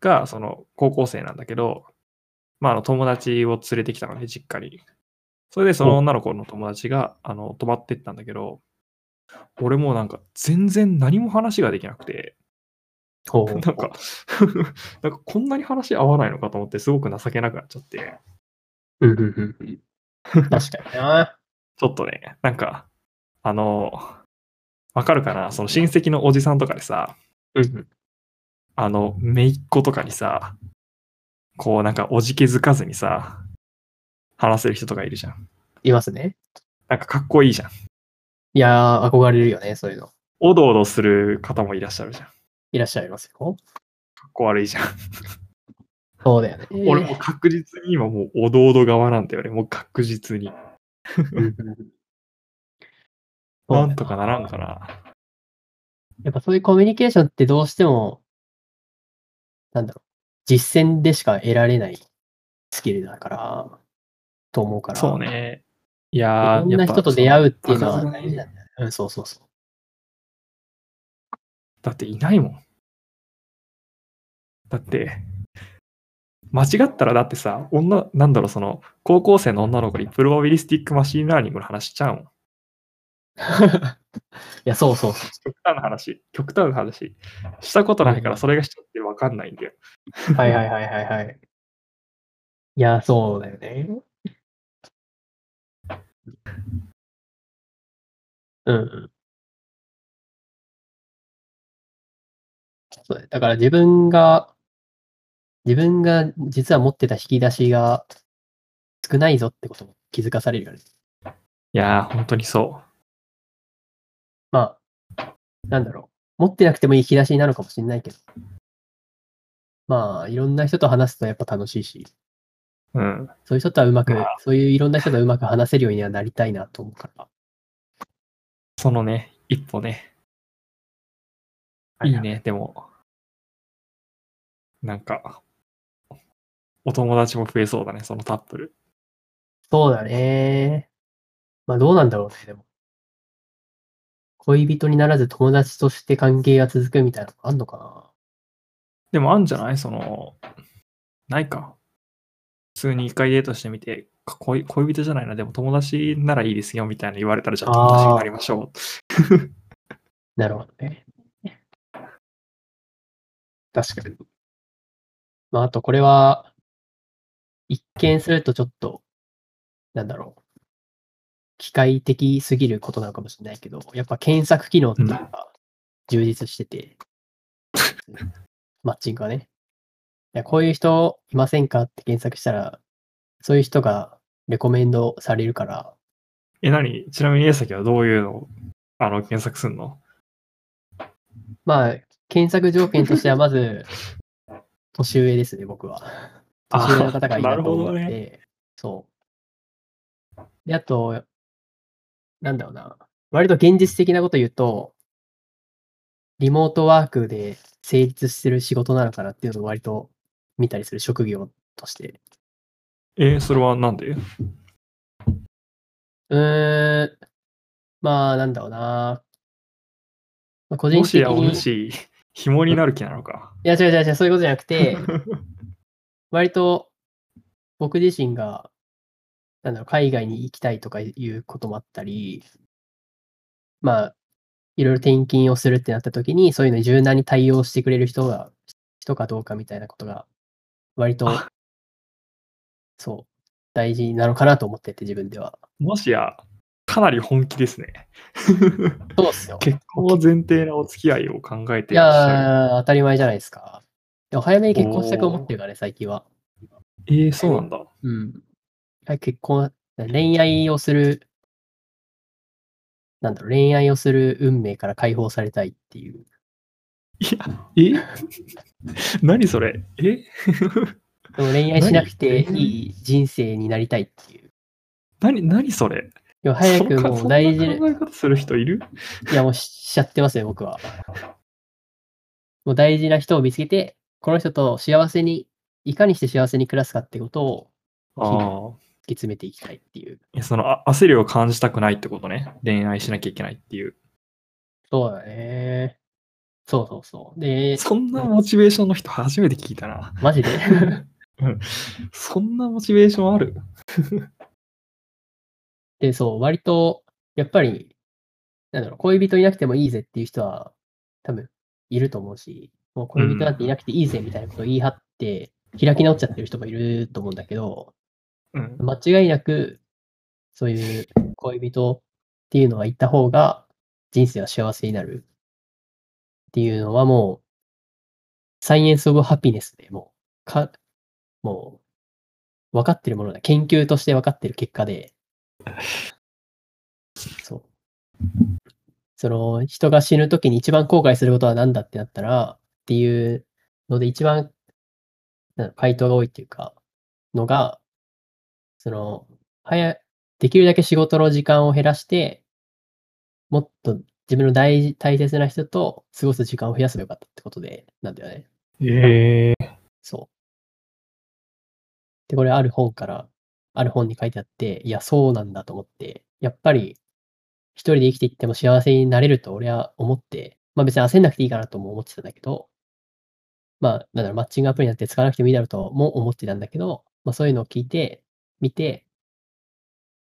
が、その、高校生なんだけど、まあ、あの、友達を連れてきたので、実家に。それで、その女の子の友達が、あの、泊まってったんだけど、俺もなんか、全然何も話ができなくて。なんか、(laughs) なんかこんなに話合わないのかと思って、すごく情けなくなっちゃって、うんうんうんうん。確かにな。(laughs) ちょっとね、なんか、あの、わかるかな？その親戚のおじさんとかでさ、うんうん。あの、姪っ子とかにさ、こうなんかおじけづかずにさ、話せる人とかいるじゃん。いますね。なんかかっこいいじゃん。いやー、憧れるよね、そういうの。おどおどする方もいらっしゃるじゃん。かいらっしゃいますよ。っこ悪いじゃん。そうだよね。俺も確実に今もうおどおど側なんだよね。もう確実に。(laughs) なんとかならんかな。やっぱそういうコミュニケーションってどうしても、なんだろう、実践でしか得られないスキルだから、と思うから。そうね。いやーいろんな人と出会うっていうのはね。うん、そうそうそう。だっていないもん。だって、間違ったらだってさ、女、なんだろう、その、高校生の女の子に probabilistic machine learning の話しちゃうもん。(laughs) いや、そうそうそう。極端な話、極端な話。したことないからそれがしちゃって分かんないんだよ。はいはいはいはいはい。いや、そうだよね。うんうん。そうだねだから自分が、自分が実は持ってた引き出しが少ないぞってことも気づかされるよね。いやー、本当にそまあ、なんだろう。持ってなくてもいい引き出しになるかもしれないけど。まあ、いろんな人と話すとやっぱ楽しいし、う。うん。そういう人とはうまくまあ、そういういろんな人とうまく話せるようにはなりたいなと思うから。そのね、一歩ね。いいね、でも。なんか、お友達も増えそうだね、そのタップル。そうだね。まあどうなんだろうね、でも。恋人にならず友達として関係が続くみたいなのあんのかなでもあんじゃない？その、ないか。普通に一回デートしてみて、か恋恋人じゃないな、でも友達ならいいですよみたいな言われたら、じゃあ友達になりましょう。(laughs) なるほどね。確かに。まああとこれは、一見するとちょっと、なんだろう。機械的すぎることなのかもしれないけど、やっぱ検索機能っていうのが充実してて、(laughs) マッチングはね。いや、こういう人いませんか？って検索したら、そういう人がレコメンドされるから、え、何？ちなみに、江崎はどういうのをあの検索すんの？まあ、検索条件としてはまず、(laughs) 年上ですね、僕は。年上の方がいいなと思って、ねそう。で、あと、なんだろうな。割と現実的なこと言うと、リモートワークで成立してる仕事なのかなっていうのを割と見たりする職業として。え、それはなんで？うーん、まあ、なんだろうな。まあ個人的もしやおに、い主、紐になる気なのか。や、違う違う違う、そういうことじゃなくて、(laughs) 割と僕自身が、なんだろう、海外に行きたいとかいうこともあったり、まあ、いろいろ転勤をするってなった時に、そういうのに柔軟に対応してくれる人が、人かどうかみたいなことが、割とあ、そう、大事なのかなと思ってて、自分では。もしや、かなり本気ですね。(laughs) そうっすよ。結婚を前提なお付き合いを考えていい。やー、当たり前じゃないですか。でも早めに結婚したく思ってるからね、最近は。えー、そうなんだ。うん。はい結婚、恋愛をする、なんだろう、恋愛をする運命から解放されたいっていう。いや、え？何それ？え？でも恋愛しなくていい人生になりたいっていう。何、何それ？でも早くもう大事な考え方する人いる？いやもうしちゃってますよ、僕は。もう大事な人を見つけて、この人と幸せに、いかにして幸せに暮らすかってことをああ。突き詰めていきたいっていう。いやそのあ焦りを感じたくないってことね。恋愛しなきゃいけないっていう。そうだね。そうそうそう。で、そんなモチベーションの人初めて聞いたな。マジで？(laughs) そんなモチベーションある？(laughs) で、そう、割と、やっぱり、なんだろう、恋人いなくてもいいぜっていう人は、多分、いると思うし、もう恋人なんていなくていいぜみたいなことを言い張って、開き直っちゃってる人もいると思うんだけど、うん。間違いなく、そういう恋人っていうのは言った方が、人生は幸せになるっていうのはもう、サイエンス・オブ・ハピネスでもう、か、もう、分かってるものだ。研究として分かってる結果で、(laughs) そう。その、人が死ぬときに一番後悔することは何だってなったら、っていうので一番回答が多いっていうか、のが、その、早、できるだけ仕事の時間を減らして、もっと自分の大事大切な人と過ごす時間を増やせばよかったってことで、なんだよね。ええそう。で、これある本から、ある本に書いてあって、いや、そうなんだと思って、やっぱり、一人で生きていっても幸せになれると俺は思って、まあ別に焦んなくていいかなとも思ってたんだけど、まあ、なんだろう、マッチングアプリなんて使わなくてもいいだろうとも思ってたんだけど、まあそういうのを聞いて、見て、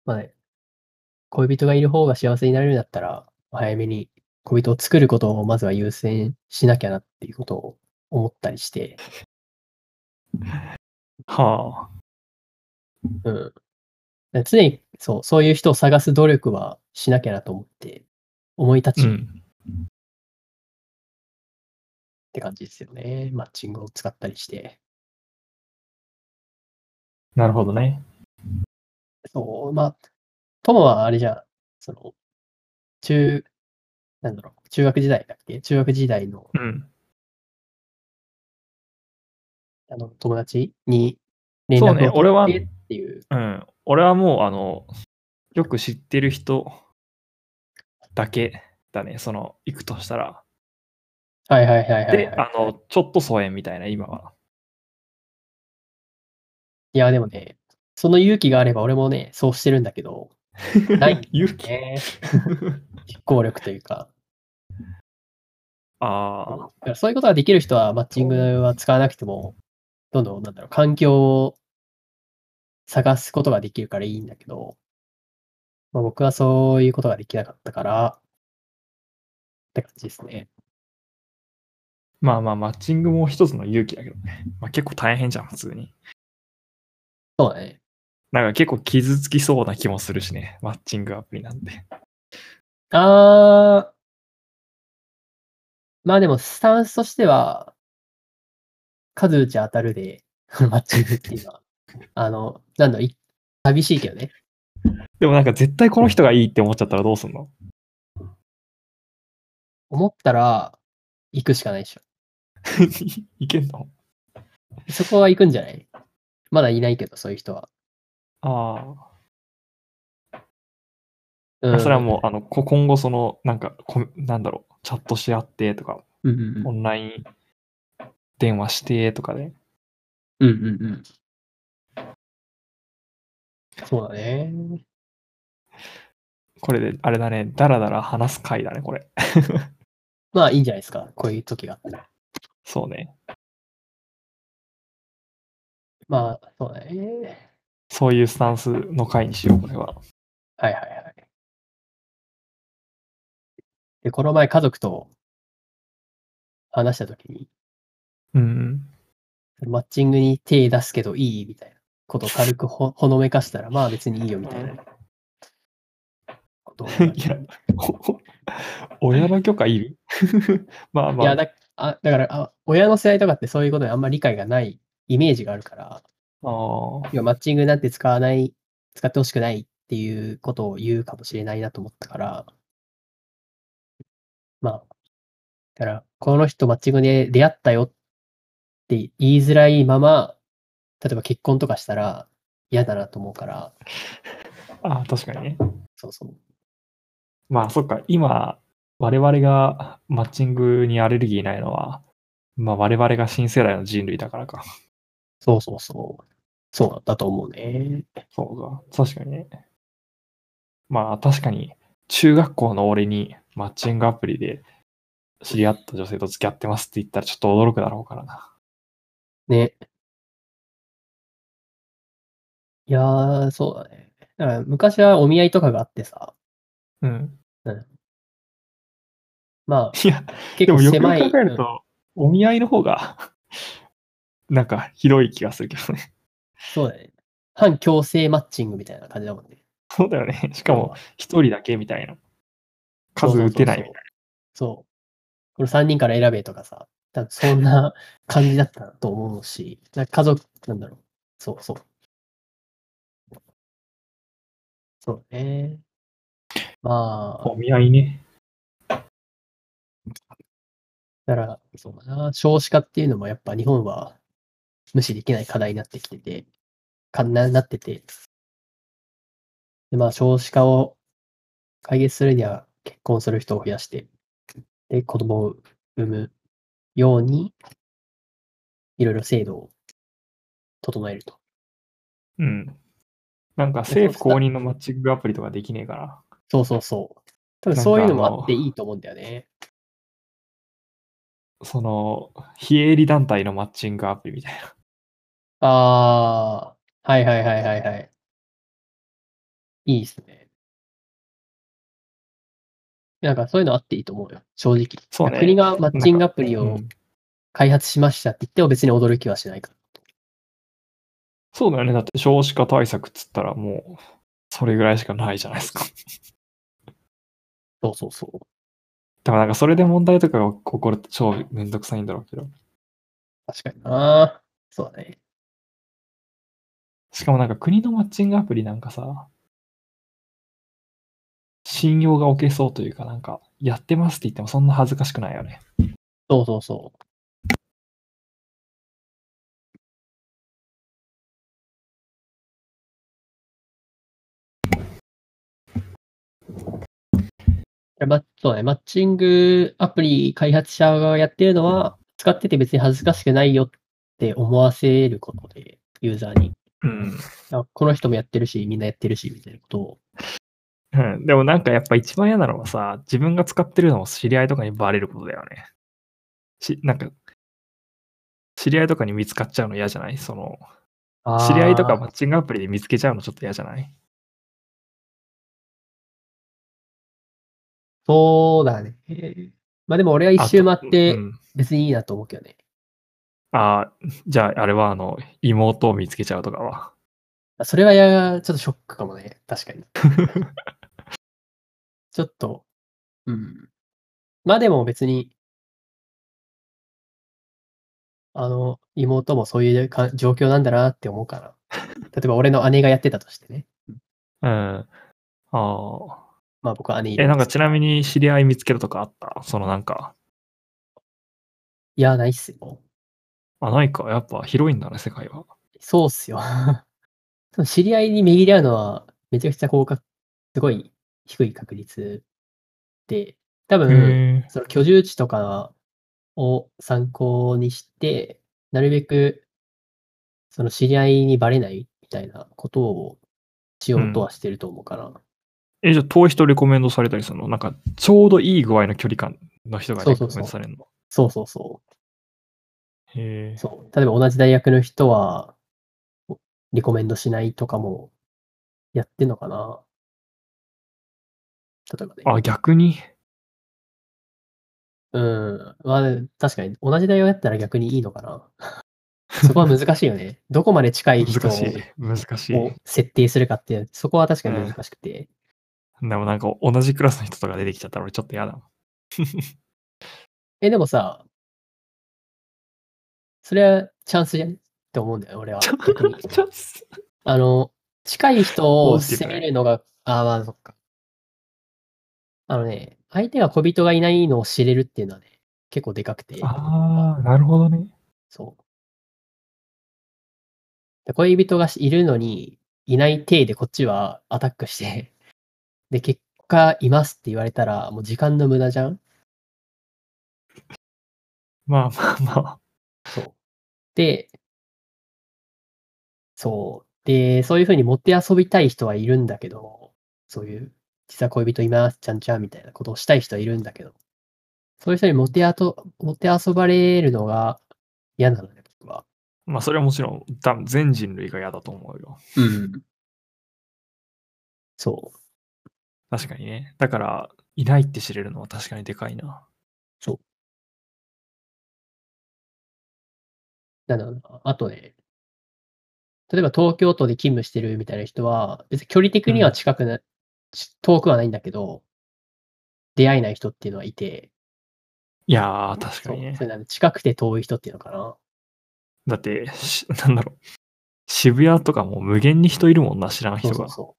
まあね、恋人がいる方が幸せになれるんだったら、早めに恋人を作ることをまずは優先しなきゃなっていうことを思ったりして、はあ。うん。常に、そう、そういう人を探す努力はしなきゃなと思って、思い立ちっうん。て感じですよね。マッチングを使ったりして。なるほどね。そう、まあ、友はあれじゃん、その、中、なんだろう、中学時代だっけ？中学時代のうん。あの友達に連そうね絡を俺は取ってっていう。うん。俺はもう、あの、よく知ってる人だけだね。その、行くとしたら。はいはいはいはい、はい。で、あの、ちょっと疎遠みたいな、今は。いや、でもね、その勇気があれば俺もね、そうしてるんだけど、ない (laughs) 勇気 (laughs) ね。実行力というか。ああ。そういうことができる人はマッチングは使わなくても、どんどん、なんだろう、環境を探すことができるからいいんだけど、まあ、僕はそういうことができなかったから、って感じですね。まあまあ、マッチングも一つの勇気だけどね。まあ結構大変じゃん、普通に。そうだね。なんか結構傷つきそうな気もするしね。マッチングアプリなんて。あー、まあでも、スタンスとしては、数打ち当たるで、(laughs) マッチングっていうのは、あの、なんだろ寂しいけどね。でもなんか絶対この人がいいって思っちゃったらどうすんの？思ったら、行くしかないでしょ。(laughs) いけんの？そこは行くんじゃない？まだいないけど、そういう人は。ああ。うん、それはもう、あの、こ今後その、なんかこ、なんだろう、チャットし合ってとか、うんうんうん。オンライン電話してとかで。うんうんうん。そうだね。これで、あれだね、だらだら話す回だね、これ。(laughs) まあいいんじゃないですか。こういう時があったら。そうね。まあ、そうだね。そういうスタンスの回にしよう、これは。はいはいはい。で、この前家族と話した時に、うんうん。マッチングに手出すけどいいみたいなことを軽くほほのめかしたら、まあ別にいいよみたいなこと (laughs) いや、お親の許可いる？(laughs) まあまあ。いやだあだからあ、親の世代とかってそういうことにあんまり理解がないイメージがあるから、あーいやマッチングなんて使わない、使ってほしくないっていうことを言うかもしれないなと思ったから、まあ、だから、この人マッチングで出会ったよって言いづらいまま、例えば結婚とかしたら嫌だなと思うから、あー、確かにね。そうそう。まあ、そっか、今、我々がマッチングにアレルギーないのは、まあ、我々が新世代の人類だからか。そうそうそう。そうだと思うね。そうか、確かにね。まあ、確かに、中学校の俺にマッチングアプリで知り合った女性と付き合ってますって言ったらちょっと驚くだろうからな。ね。いやー、そうだね。だから昔はお見合いとかがあってさ、うん。まあ、いや、結でもよく考えると、お見合いの方が、なんか広い気がするけどね。そうだね。反強制マッチングみたいな感じだもんね。そうだよね。しかも、一人だけみたいな。数打てないみたいな。そう。これ3人から選べとかさ、多分そんな感じだったと思うし、(laughs) 家族、なんだろう。そうそう。そうね。まあ、お見合いね。だから、そうだな、少子化っていうのもやっぱ日本は無視できない課題になってきてて、かななってて。で、まあ少子化を解決するには結婚する人を増やして、で、子供を産むように、いろいろ制度を整えると。うん。なんか政府公認のマッチングアプリとかできねえかな。そうそうそう。多分そういうのもあっていいと思うんだよね。その、非営利団体のマッチングアプリみたいな。ああ、はいはいはいはいはい。いいですね。なんかそういうのあっていいと思うよ、正直。そうね国がマッチングアプリをうん開発しましたって言っても別に驚きはしないから。そうだよね。だって少子化対策っつったらもう、それぐらいしかないじゃないですか。そうそうそう。でもなんかそれで問題とかが起こると超めんどくさいんだろうけど。確かにな。そうだね。しかもなんか国のマッチングアプリなんかさ、信用が置けそうというかなんか、やってますって言ってもそんな恥ずかしくないよね。そうそうそう。やまそうね、マッチングアプリ開発者がやってるのは、使ってて別に恥ずかしくないよって思わせることで、ユーザーに。うん。あこの人もやってるし、みんなやってるし、みたいなことを。うん、でもなんかやっぱ一番嫌なのはさ、自分が使ってるのを知り合いとかにバレることだよね。し、なんか、知り合いとかに見つかっちゃうの嫌じゃない？その、知り合いとかマッチングアプリで見つけちゃうのちょっと嫌じゃない？そうだね。まあでも俺は一周回ってうん別にいいなと思うけどね。ああ、じゃああれはあの、妹を見つけちゃうとかは。それはや、ちょっとショックかもね。確かに。(laughs) ちょっと、うん。まあでも別に、あの、妹もそういうか状況なんだなって思うから。(laughs) 例えば俺の姉がやってたとしてね。うん。ああ。まあ僕は姉いるえ、なんかちなみに知り合い見つけるとかあった？そのなんか、いや、ないっすよ。あ、ないか。やっぱ広いんだね、世界は。そうっすよ。(laughs) 知り合いに巡り合うのはめちゃくちゃ効果、すごい低い確率で、多分。その居住地とかを参考にして、なるべく、その知り合いにバレないみたいなことをしようとはしてると思うから。え、じゃあ遠い人レコメンドされたりするの？なんか、ちょうどいい具合の距離感の人がレコメンそうそうそうドされるの？そうそうそそう。例えば同じ大学の人は、リコメンドしないとかもやってんのかな例えばね。あ、逆に？うん。まあ、確かに同じ大学だったら逆にいいのかな。(laughs) そこは難しいよね。どこまで近い人を (laughs) い。設定するかって、そこは確かに難しくて。でもなんか同じクラスの人とか出てきちゃったら俺ちょっと嫌だもん。(laughs) え、でもさ、それはチャンスじゃんって思うんだよ、俺は。チャンスあの、近い人をポジティブね責めるのが、ああ、まあ、そっか。あのね、相手が小人がいないのを知れるっていうのはね、結構でかくて、ああ、なるほどね。そう。で恋人がいるのに、いない体でこっちはアタックして、で、結果、いますって言われたら、もう時間の無駄じゃんまあまあまあ。そう。で、そう。で、そういうふうに持って遊びたい人はいるんだけど、そういう、実は恋人います、ちゃんちゃんみたいなことをしたい人はいるんだけど、そういう人に持ってあと、持って遊ばれるのが嫌なのね、僕は。まあそれはもちろん多分全人類が嫌だと思うよ。うん。そう。確かにね。だから、いないって知れるのは確かにでかいな。なんだろうな。あとね、例えば東京都で勤務してるみたいな人は、別に距離的には近くな、ち遠くはないんだけど、出会えない人っていうのはいて、いやー、確かそうにねそ。れなんで近くて遠い人っていうのかな。だって、し (laughs) なんだろう。渋谷とかも無限に人いるもんな、知らん人が。そうそうそ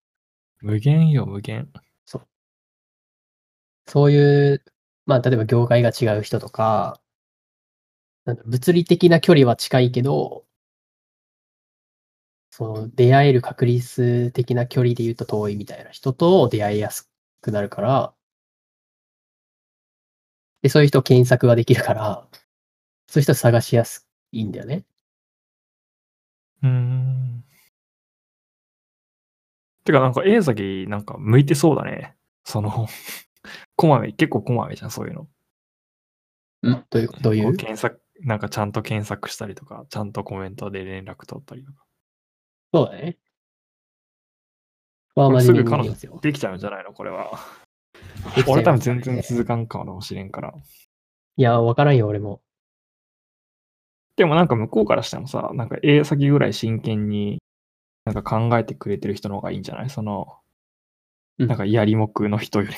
う。無限よ、無限。そういう、まあ、例えば業界が違う人とか、なんだ物理的な距離は近いけど、その出会える確率的な距離で言うと遠いみたいな人と出会いやすくなるから、で、そういう人検索ができるから、そういう人探しやすいんだよね。うーん。てかなんか A 先なんか向いてそうだね。その、こまめ、結構こまめじゃん、そういうの。うんどういう、どういう検索、なんかちゃんと検索したりとか、ちゃんとコメントで連絡取ったりとか。そうだね。まあ、これ真面目すぐ彼女。できちゃうんじゃないの？これは。俺多分全然続かんかもしれんから。いや、わからんよ、俺も。でもなんか向こうからしてもさ、なんか A 先ぐらい真剣になんか考えてくれてる人の方がいいんじゃない？その、うんなんかやりもくの人よりも。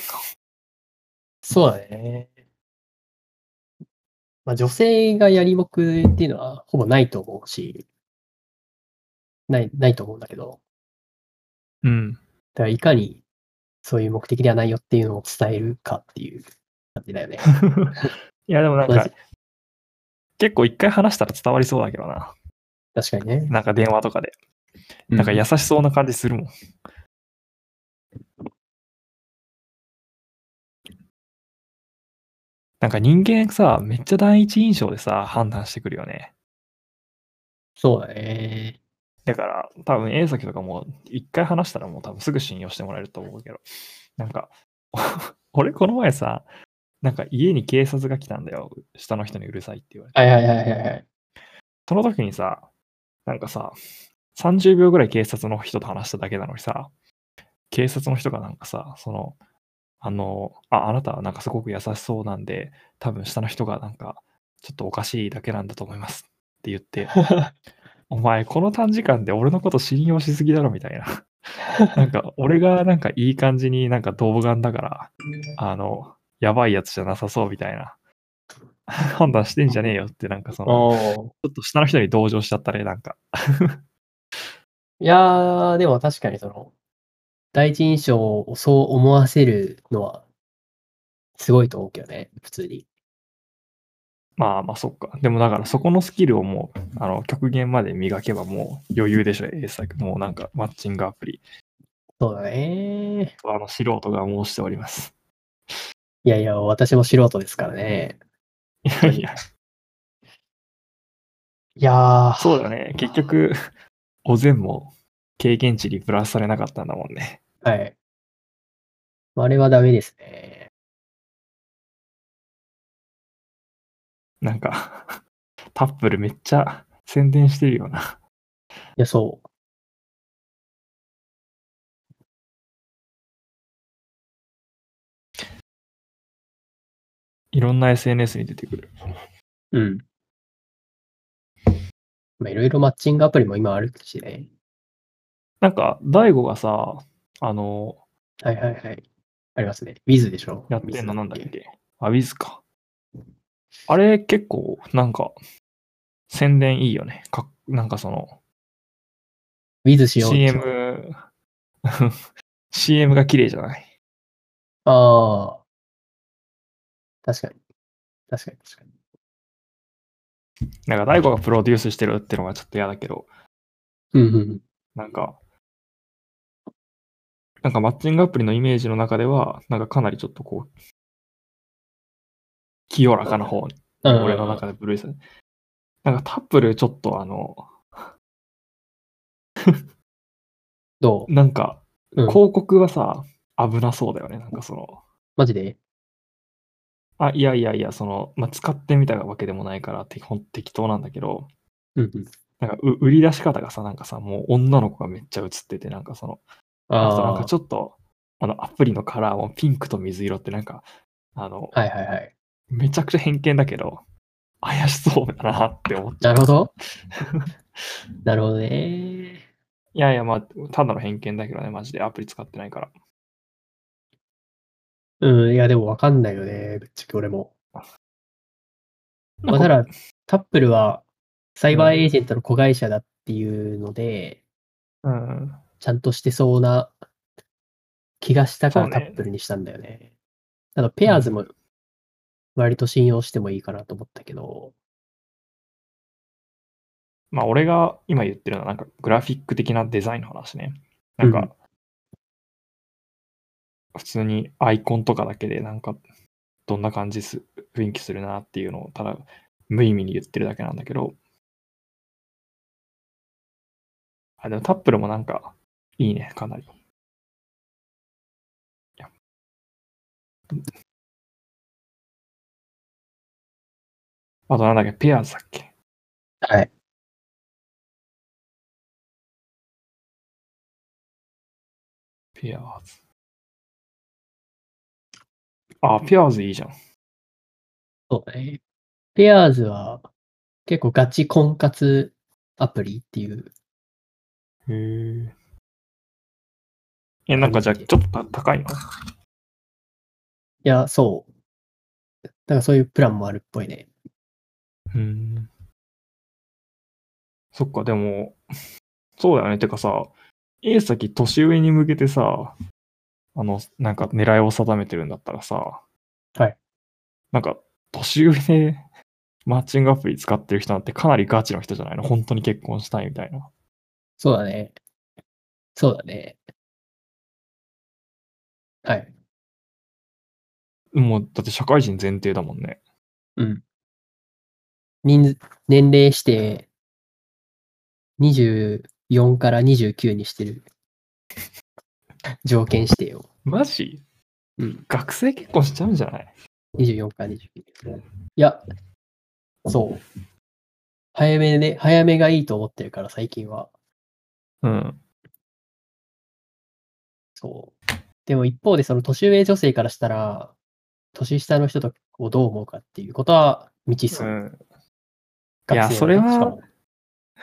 そうだね。まあ、女性がやりもくっていうのはほぼないと思うし、ない、ないと思うんだけど、うん。だからいかにそういう目的ではないよっていうのを伝えるかっていう感じだよね。(laughs) いやでもなんか結構一回話したら伝わりそうだけどな。確かにね。なんか電話とかで。なんか優しそうな感じするもん。なんか人間さ、めっちゃ第一印象でさ、判断してくるよね。そうだね。だから、多分 A 先とかも、一回話したらもう多分すぐ信用してもらえると思うけど、なんか、(laughs) 俺この前さ、なんか家に警察が来たんだよ。下の人にうるさいって言われて。はいはいはいはいはい。その時にさ、なんかさ、30秒ぐらい警察の人と話しただけなのにさ、警察の人がなんかさ、その、あの、あ、あなたはなんかすごく優しそうなんで、多分下の人がなんか、ちょっとおかしいだけなんだと思いますって言って、(laughs) お前この短時間で俺のこと信用しすぎだろみたいな。(laughs) なんか俺がなんかいい感じになんか動眼だから、あの、やばいやつじゃなさそうみたいな。(laughs) 判断してんじゃねえよってなんかその、ちょっと下の人に同情しちゃったね、なんか。いやー、でも確かにその、第一印象をそう思わせるのは、すごいと思うけどね、普通に。まあまあそっか。でもだからそこのスキルをもう、あの、極限まで磨けばもう余裕でしょ、A 作。もうなんかマッチングアプリ。そうだね。あの、素人が申しております。いやいや、私も素人ですからね。いやいや、いやー、そうだね。結局、お膳も経験値にプラスされなかったんだもんね。はい。あれはダメですね。なんか、(laughs) タップルめっちゃ宣伝してるよな。いや、そう。いろんな SNS に出てくる。うん。まあ、いろいろマッチングアプリも今あるしね。なんか、大悟がさ、あの、はいはいはい。ありますね。Wiz でしょ？やってんのなんだっけ？あ、ウィズか。あれ結構、なんか、宣伝いいよね。かなんかその、Wiz しよう CM、CM (laughs) が綺麗じゃない？ああ。確かに。確かに確かに。なんか大悟がプロデュースしてるってのがちょっと嫌だけど、うんうんうん。なんか、なんかマッチングアプリのイメージの中では、なんかかなりちょっとこう、清らかな方に、うん俺の中でブルース。なんかタップルちょっとあの、どなんか、う、うん、広告はさ、危なそうだよね。なんかその、マジで？あ、いやいやいや、その、まあ、使ってみたわけでもないから、てほん適当なんだけど、うんうん。なんかう売り出し方がさ、なんかさ、もう女の子がめっちゃ映ってて、なんかその、あとなんあかちょっと、あの、アプリのカラーもピンクと水色ってなんか、あの、あ。はいはいはい。めちゃくちゃ偏見だけど、怪しそうだなって思っちゃう。なるほど。(laughs) なるほどね。いやいや、まあ、ただの偏見だけどね、マジでアプリ使ってないから。うん、いやでもわかんないよね。ぶっちゃけ俺も。まあ、ただ、タップルはサイバーエージェントの子会社だっていうので、うん。ちゃんとしてそうな気がしたからタップルにしたんだよね。ただ、ペアーズも割と信用してもいいかなと思ったけど、まあ俺が今言ってるのはなんかグラフィック的なデザインの話ね。なんか、普通にアイコンとかだけでなんかどんな感じす、雰囲気するなっていうのをただ無意味に言ってるだけなんだけど。あ、でもタップルもなんかいいね、かなり。あとなんだっけ、ペアーズだっけ？はい。ペアーズ。あ、ペアーズいいじゃん。そうね。ペアーズは結構ガチ婚活アプリっていう。へえ。え、なんかじゃあちょっとた高いの？いや、そう。だからそういうプランもあるっぽいね。うん。そっか、でも、そうだよね。てかさ、A 先年上に向けてさ、あの、なんか狙いを定めてるんだったらさ、はい。なんか、年上でマッチングアプリ使ってる人なんてかなりガチの人じゃないの？本当に結婚したいみたいな。そうだね。そうだね。はい。もう、だって社会人前提だもんね。うん。人数、年齢して、24から29にしてる。条件指定を。マジ？うん。学生結婚しちゃうんじゃない？24から29。いや、そう。早めで、早めがいいと思ってるから、最近は。うん。そう。でも一方で、その年上女性からしたら、年下の人とをどう思うかっていうことは未知数。うん。いやそれは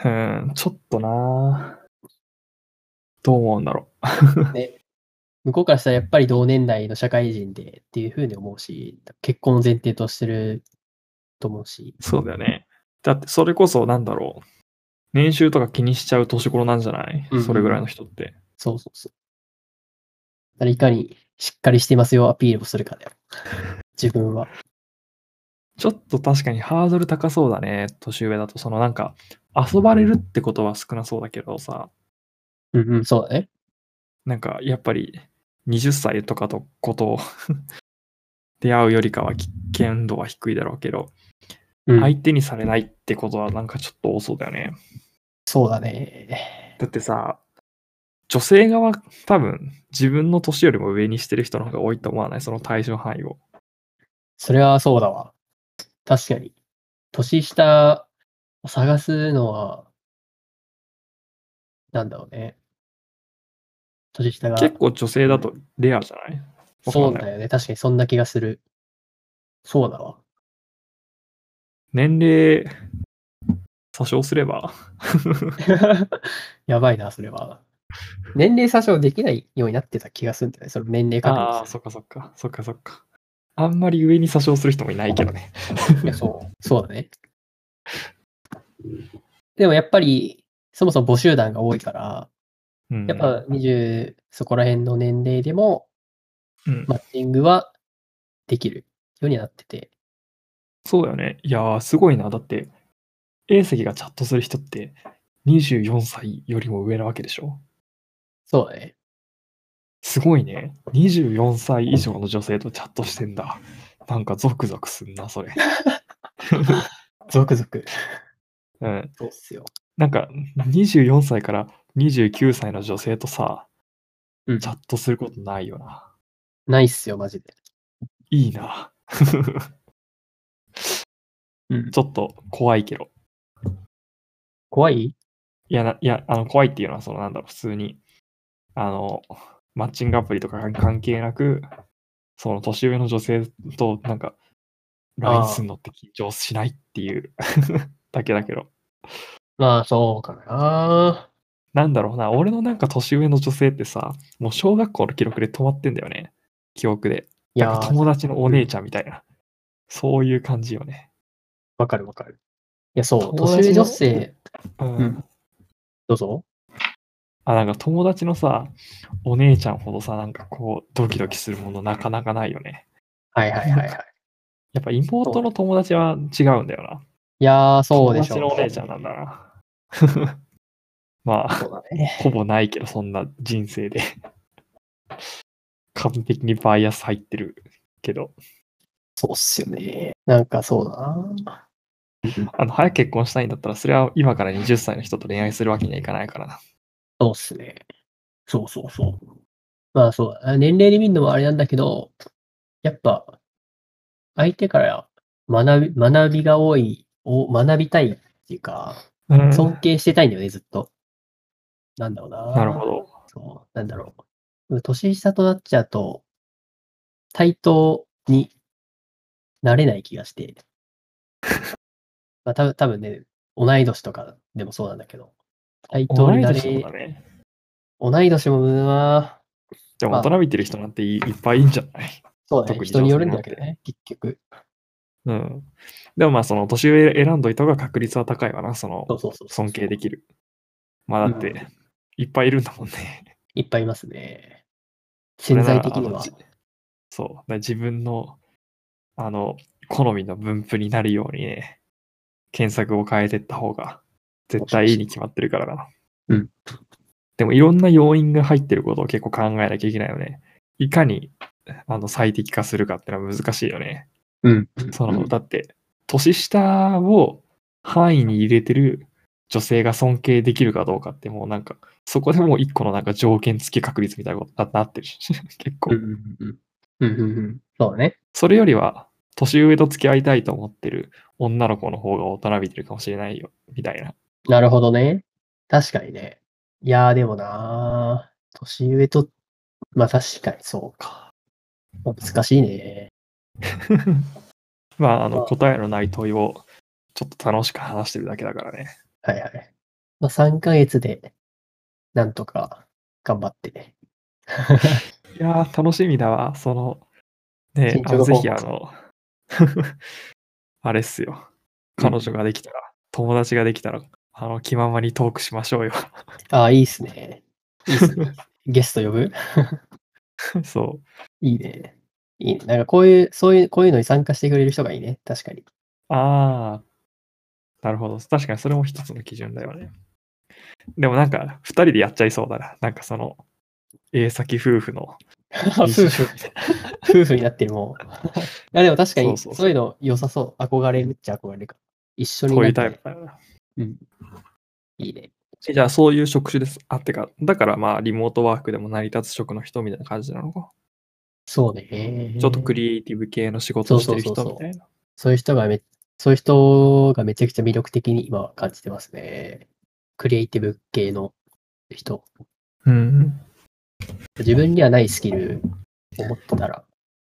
うん、ちょっとなどう思うんだろ (laughs) ね、向こうからしたらやっぱり同年代の社会人でっていうふうに思うし、結婚を前提としてると思うし、う。そうだよね。だってそれこそなんだろう。年収とか気にしちゃう年頃なんじゃない、うんうんそれぐらいの人って。そうそうそう。いかにしっかりしてますよアピールをするかだよ。(laughs) 自分は。ちょっと確かにハードル高そうだね。年上だと。そのなんか、遊ばれるってことは少なそうだけどさ、うんうん、そうだね。なんかやっぱり20歳とかとことを (laughs) 出会うよりかは危険度は低いだろうけど、うん、相手にされないってことはなんかちょっと多そうだよね。そうだね。だってさ、女性側多分自分の年よりも上にしてる人の方が多いと思わない？その対象範囲を。それはそうだわ。確かに。年下を探すのは、なんだろうね。年下が。結構女性だとレアじゃない？そうだよね。確かにそんな気がする。そうだわ。年齢詐称すれば (laughs) やばいな、それは。(laughs) 年齢詐称できないようになってた気がするんだよね。その年齢確ああ、認すそっかそっか。そっかそっか。あんまり上に詐称する人もいないけどね。る。(laughs) いや、そう。そうだね。でもやっぱり、そもそも募集団が多いから、うん、やっぱ20そこら辺の年齢でも、うんマッチングはできるようになってて。そうだよね。いやー、すごいな。だって、A 席がチャットする人って24歳よりも上なわけでしょそうだね。すごいね。24歳以上の女性とチャットしてんだ。なんかゾクゾクすんな、それ。(laughs) ゾクゾク。うん。そうっすよ。なんか、24歳から29歳の女性とさ、うんチャットすることないよな。ないっすよ、マジで。いいな。うんちょっと怖いけど。怖い？いやな、いや、あの、怖いっていうのは、その、なんだろう、普通に、あの、マッチングアプリとか関係なく、その、年上の女性と、なんか、LINE すんのって緊張しないっていう (laughs) だけだけど。まあ、そうかな。なんだろうな、俺のなんか年上の女性ってさ、もう小学校の記録で止まってんだよね。記憶で。いや友達のお姉ちゃんみたいな。そういう感じよね。わかるわかる。いや、そう、年上女性、うん。うんどうぞ。あ、なんか友達のさ、お姉ちゃんほどさ、なんかこう、ドキドキするものなかなかないよね。はいはいはいはい。やっぱ妹の友達は違うんだよな。いやー、そうでしょ友達のお姉ちゃんなんだな。(laughs) まあ、ね。ほぼないけど、そんな人生で。完璧にバイアス入ってるけど、そうっすよね。なんかそうだな。あの、早く結婚したいんだったら、それは今から20歳の人と恋愛するわけにはいかないからな。そうっすね。そうそうそう。まあそう、あ年齢で見るのもあれなんだけど、やっぱ、相手から学び、学びが多い、お学びたいっていうか、うん尊敬してたいんだよね、ずっと。なんだろうな。なるほど。そう、なんだろう。年下となっちゃうと、対等になれない気がして。(laughs) まあ、た多分ね、同い年とかでもそうなんだけど、対等になれ、同い年だね。同い年もまあ、でも大人びてる人なんていいっぱいいいんじゃない？そうだね、特に人によるんだけどね、結局。うん。でもまあ、その年上選んどいた方が確率は高いわな、その。尊敬できる。まあだって、うんいっぱいいるんだもんね。いっぱいいますね。潜在的にはそう。自分の、あの、好みの分布になるようにね、検索を変えてった方が、絶対いいに決まってるからな。うん。でもいろんな要因が入ってることを結構考えなきゃいけないよね。いかに、あの、最適化するかってのは難しいよね。うん。その、うんだって、年下を範囲に入れてる女性が尊敬できるかどうかってもうなんか、そこでもう一個のなんか条件付き確率みたいなことになってるし、(laughs) 結構うん。うんうんうん。うんうんうん。そうだね。それよりは、年上と付き合いたいと思ってる女の子の方が大人びてるかもしれないよ、みたいな。なるほどね。確かにね。いやーでもなー年上と、まあ確かにそうか。まあ難しいね。(laughs) まあ、あの、まあ答えのない問いを、ちょっと楽しく話してるだけだからね。はいはい。まあ3ヶ月で、なんとか頑張って。(laughs) いやー、楽しみだわ。その、ね進、あのぜひあの、(laughs) あれっすよ。彼女ができたら、友達ができたら、あの、気ままにトークしましょうよ。ああ、いいっすね。いいっすね。(laughs) ゲスト呼ぶ？そう。いいね。いいね。なんかこういう、そういう、こういうのに参加してくれる人がいいね。確かに。ああ、なるほど。確かにそれも一つの基準だよね。でもなんか、二人でやっちゃいそうだな。なんかその、英先夫婦の。(laughs) 夫婦、夫婦になってるもう。いやでも確かに、(laughs) そういうの良さそう。憧れるっちゃ憧れるか。一緒にそういうタイプだよな。うん。いいね。えじゃあそういう職種です。あ、ってか、だからまあリモートワークでも成り立つ職の人みたいな感じなのか。そうね。ちょっとクリエイティブ系の仕事をしてる人みたいな。そういう人がめ、そういう人がめちゃくちゃ魅力的に今は感じてますね。クリエイティブ系の人。うん。自分にはないスキルを持ってたら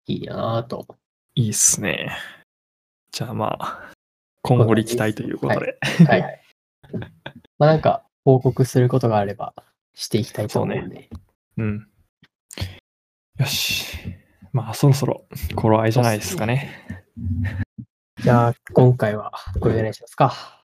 いいなぁと。いいっすね。じゃあまあ、今後に期待ということで。はいはい。(laughs) まあなんか報告することがあればしていきたいと思うんで。うん。よし。まあそろそろ頃合いじゃないですかね。じゃあ今回はこれでお願いしますか。